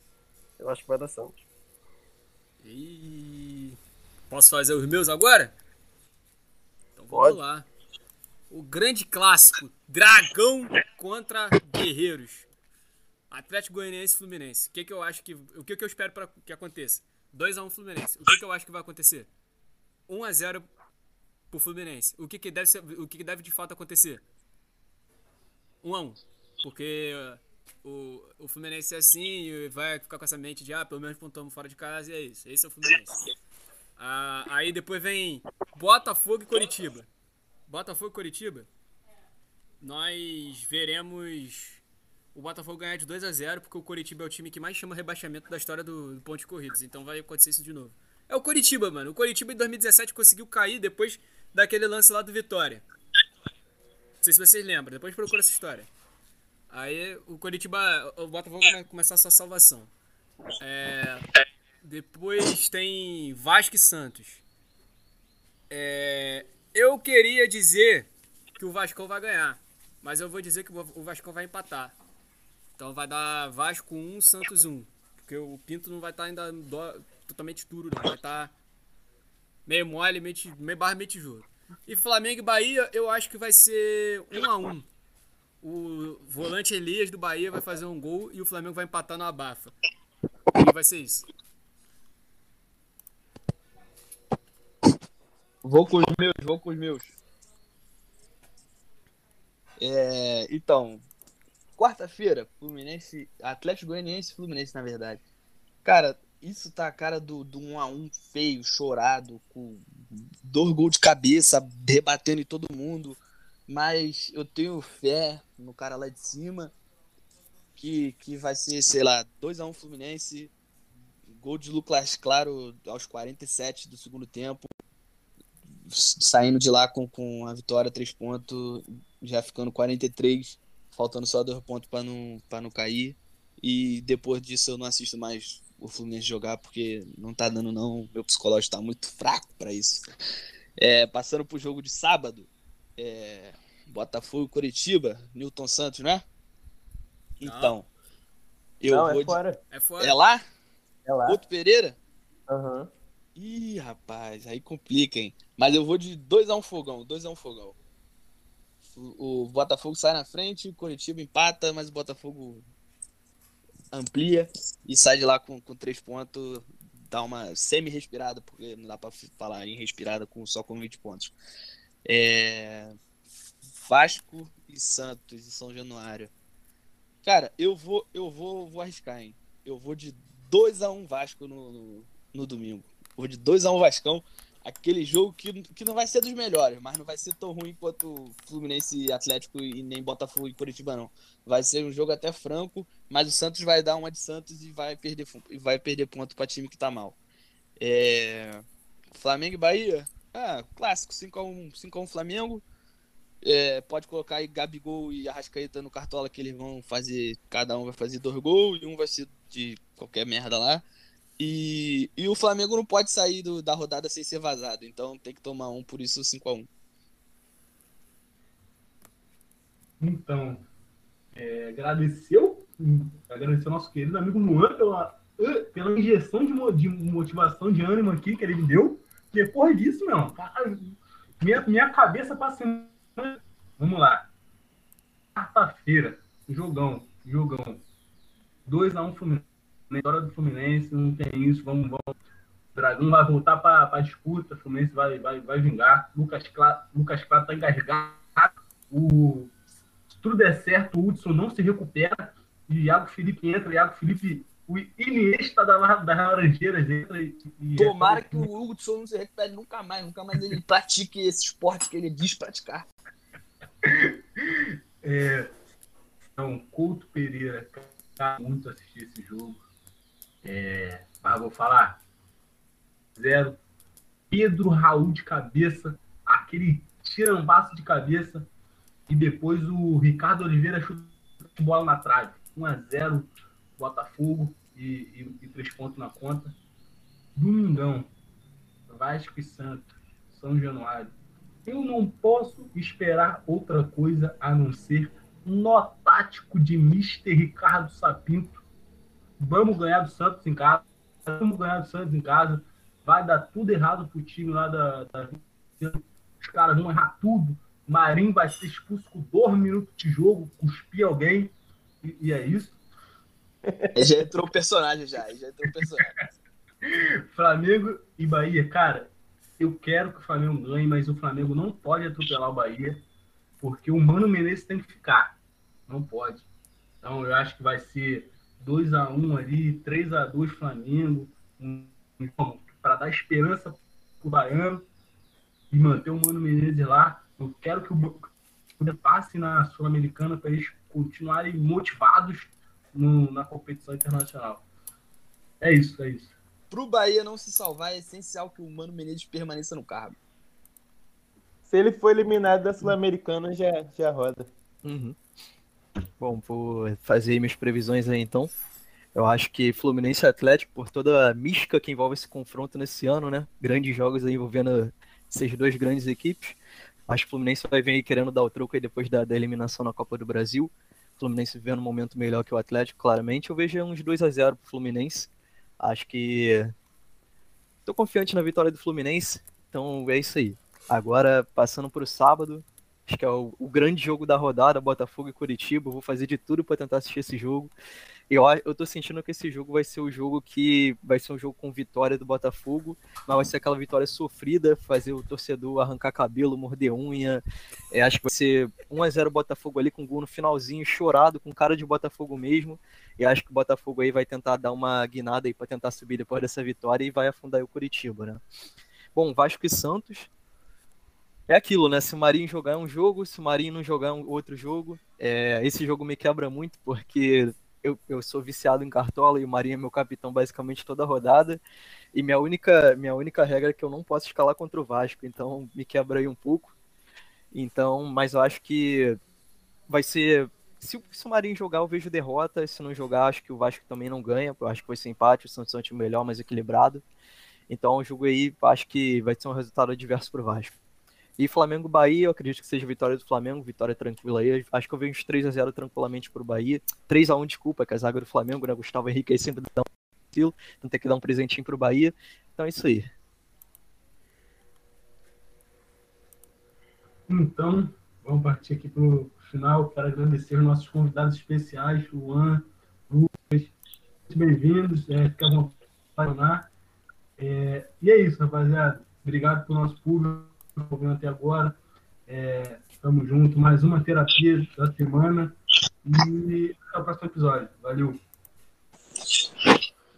Eu acho que vai dar Santos. E... Posso fazer os meus agora? Então vamos Pode. lá. O grande clássico: Dragão contra Guerreiros. Atlético Goianiense e Fluminense. O que, que eu acho que. O que, que eu espero para que aconteça? 2x1 Fluminense. O que, que eu acho que vai acontecer? 1x0 pro Fluminense. O que, que deve ser, o que, que deve de fato acontecer? 1x1. Porque uh, o, o Fluminense é assim e vai ficar com essa mente de ah, pelo menos pontuamos fora de casa e é isso. Esse é o Fluminense. Ah, aí depois vem Botafogo e Coritiba. Botafogo e Coritiba. Nós veremos o Botafogo ganhar de 2 a 0 porque o Coritiba é o time que mais chama rebaixamento da história do, do ponto de corridas. Então vai acontecer isso de novo. É o Coritiba, mano. O Coritiba em 2017 conseguiu cair depois daquele lance lá do Vitória. Não sei se vocês lembram, depois procura essa história. Aí o Coritiba, o Botafogo vai começar a sua salvação. É, depois tem Vasco e Santos. É, eu queria dizer que o Vasco vai ganhar, mas eu vou dizer que o Vasco vai empatar. Então vai dar Vasco 1, Santos 1. Porque o Pinto não vai estar ainda dó- totalmente duro, não. Vai estar meio mole, meio, meio barra, meio tijolo. E Flamengo e Bahia, eu acho que vai ser 1 a 1 O volante Elias do Bahia vai fazer um gol e o Flamengo vai empatar no abafa. E vai ser isso. Vou com os meus, vou com os meus. É, então, quarta-feira, Fluminense, Atlético Goianiense Fluminense, na verdade. Cara, isso tá a cara do, do 1 a 1 feio, chorado, com dois gols de cabeça, rebatendo em todo mundo. Mas eu tenho fé no cara lá de cima, que, que vai ser, sei lá, 2 a 1 Fluminense, gol de Lucas Claro aos 47 do segundo tempo saindo de lá com, com a vitória, três pontos, já ficando 43, faltando só dois pontos para não, pra não cair. E depois disso eu não assisto mais o Fluminense jogar, porque não tá dando não, meu psicológico tá muito fraco para isso. É, passando pro jogo de sábado, é, Botafogo Curitiba, Newton Santos, né? Então, eu não, vou é de- fora. É fora. É lá? É lá. Outro Pereira? Aham. Ih, rapaz, aí complica, hein? Mas eu vou de 2x1 fogão, 2x1 fogão. O, Botafogo sai na frente, o Curitiba empata, mas o Botafogo amplia e sai de lá com, com três pontos, dá uma semi-respirada, porque não dá pra falar em respirada com, só com 20 pontos. É... Vasco e Santos e São Januário. Cara, eu vou, eu vou, vou arriscar, hein? Eu vou de 2 a 1 Vasco no, no, no domingo. De 2 a 1 Vascão. Aquele jogo que, que não vai ser dos melhores, mas não vai ser tão ruim quanto Fluminense Atlético e nem Botafogo e Curitiba, não. Vai ser um jogo até franco, mas o Santos vai dar uma de Santos e vai perder, e vai perder ponto para time que tá mal. É... Flamengo e Bahia? Ah, clássico, 5x1, 5x1 Flamengo. É, pode colocar aí Gabigol e Arrascaeta no cartola que eles vão fazer, cada um vai fazer dois gols e um vai ser de qualquer merda lá. E, e o Flamengo não pode sair do, da rodada sem ser vazado, então tem que tomar um, por isso 5x1. Então, é, agradeceu, agradecer ao nosso querido amigo Luan pela, pela injeção de, de motivação, de ânimo aqui que ele me deu. Depois disso, não, cara, minha, minha cabeça passando. Vamos lá. Quarta-feira, jogão, jogão. 2x1 Fluminense vitória do Fluminense, não tem isso, vamos, vamos. O Dragão vai voltar para a disputa, o Fluminense vai, vai, vai vingar. Lucas Claro, Lucas Claro tá engasgado. O, se tudo der certo, o Hudson não se recupera. E Iago Felipe entra, Iago Felipe, o Iniesta da, das Laranjeiras entra. E, e Tomara que o Hudson não se recupere nunca mais, nunca mais ele pratique esse esporte que ele diz praticar. É, então, Couto Pereira, tá muito assistir esse jogo. É, mas vou falar. Zero. Pedro Raul de cabeça. Aquele tirambaço de cabeça. E depois o Ricardo Oliveira chuta bola na trave. 1x0 Botafogo e, e, e três pontos na conta. Domingão. Vasco e Santos. São Januário. Eu não posso esperar outra coisa a não ser nó tático de Mr. Ricardo Sapinto Vamos ganhar do Santos em casa. Vamos ganhar do Santos em casa. Vai dar tudo errado pro time lá da. da... Os caras vão errar tudo. Marinho vai ser expulso com dois minutos de jogo, cuspir alguém. E, e é isso. Já entrou o personagem, já. Já entrou o personagem. Flamengo e Bahia, cara, eu quero que o Flamengo ganhe, mas o Flamengo não pode atropelar o Bahia, porque o Mano Menezes tem que ficar. Não pode. Então eu acho que vai ser 2 a 1 ali, 3 a 2 Flamengo, um, para dar esperança pro Baiano e manter o Mano Menezes lá. Eu quero que o passe na Sul-Americana para eles continuarem motivados no, na competição internacional. É isso, é isso. Para o Bahia não se salvar, é essencial que o Mano Menezes permaneça no cargo. Se ele for eliminado da Sul-Americana, já, já roda. Uhum. Bom, vou fazer minhas previsões aí então. Eu acho que Fluminense e Atlético, por toda a mística que envolve esse confronto nesse ano, né? Grandes jogos aí envolvendo essas duas grandes equipes. Acho que o Fluminense vai vir aí querendo dar o troco aí depois da, da eliminação na Copa do Brasil. O Fluminense vivendo um momento melhor que o Atlético, claramente. Eu vejo uns 2 a 0 pro Fluminense. Acho que. Tô confiante na vitória do Fluminense. Então é isso aí. Agora, passando para o sábado, Acho que é o, o, grande jogo da rodada, Botafogo e Curitiba. Eu vou fazer de tudo para tentar assistir esse jogo. Eu, eu tô sentindo que esse jogo vai ser o jogo que vai ser um jogo com vitória do Botafogo, mas vai ser aquela vitória sofrida, fazer o torcedor arrancar cabelo, morder unha. É, acho que vai ser 1x0 Botafogo ali com gol no finalzinho, chorado, com cara de Botafogo mesmo. E acho que o Botafogo aí vai tentar dar uma guinada aí para tentar subir depois dessa vitória e vai afundar o Curitiba, né? Bom, Vasco e Santos é aquilo, né? Se o Marinho jogar um jogo, se o Marinho não jogar um outro jogo. É, esse jogo me quebra muito porque eu, eu sou viciado em cartola e o Marinho é meu capitão basicamente toda rodada. E minha única, minha única regra é que eu não posso escalar contra o Vasco, então me quebra aí um pouco. Então, mas eu acho que vai ser. Se, se o Marinho jogar, eu vejo derrota. Se não jogar, acho que o Vasco também não ganha. Eu acho que vai ser empate, o Santos é um time melhor, mais equilibrado. Então, o jogo aí, acho que vai ser um resultado adverso pro Vasco. E Flamengo Bahia, eu acredito que seja vitória do Flamengo, vitória tranquila aí. Acho que eu vejo uns 3 a 0 tranquilamente pro Bahia. 3 a 1 desculpa, que a zaga do Flamengo, né? Gustavo Henrique aí sempre dá um estilo, então tem que dar um presentinho pro Bahia. Então é isso aí. Então, vamos partir aqui para o final. Quero agradecer os nossos convidados especiais, Juan, Lucas. Muito bem-vindos. É, fica à vontade. É, e é isso, rapaziada. Obrigado pelo nosso público ouvindo até agora. É, tamo junto. Mais uma terapia da semana. E até o próximo episódio. Valeu.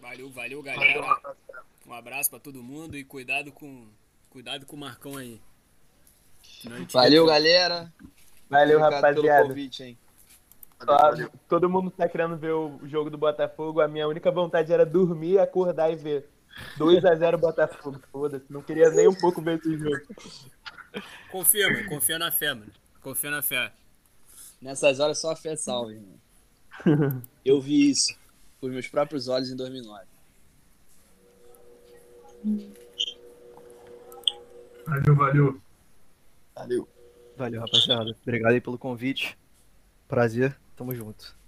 Valeu, valeu, galera. Um abraço para todo mundo e cuidado com cuidado com o Marcão aí. Valeu, galera. Valeu, Obrigado rapaziada. pelo convite, hein? Só- todo mundo tá querendo ver o jogo do Botafogo. A minha única vontade era dormir, acordar e ver. 2x0 Botafogo. Foda-se. Não queria nem um pouco ver esse jogo. Confia, mano. Confia na fé, mano. Confia na fé. Nessas horas só a fé salva, irmão. Eu vi isso com os meus próprios olhos em 2009. Valeu, valeu. Valeu. Valeu, rapaziada. Obrigado aí pelo convite. Prazer. Tamo junto.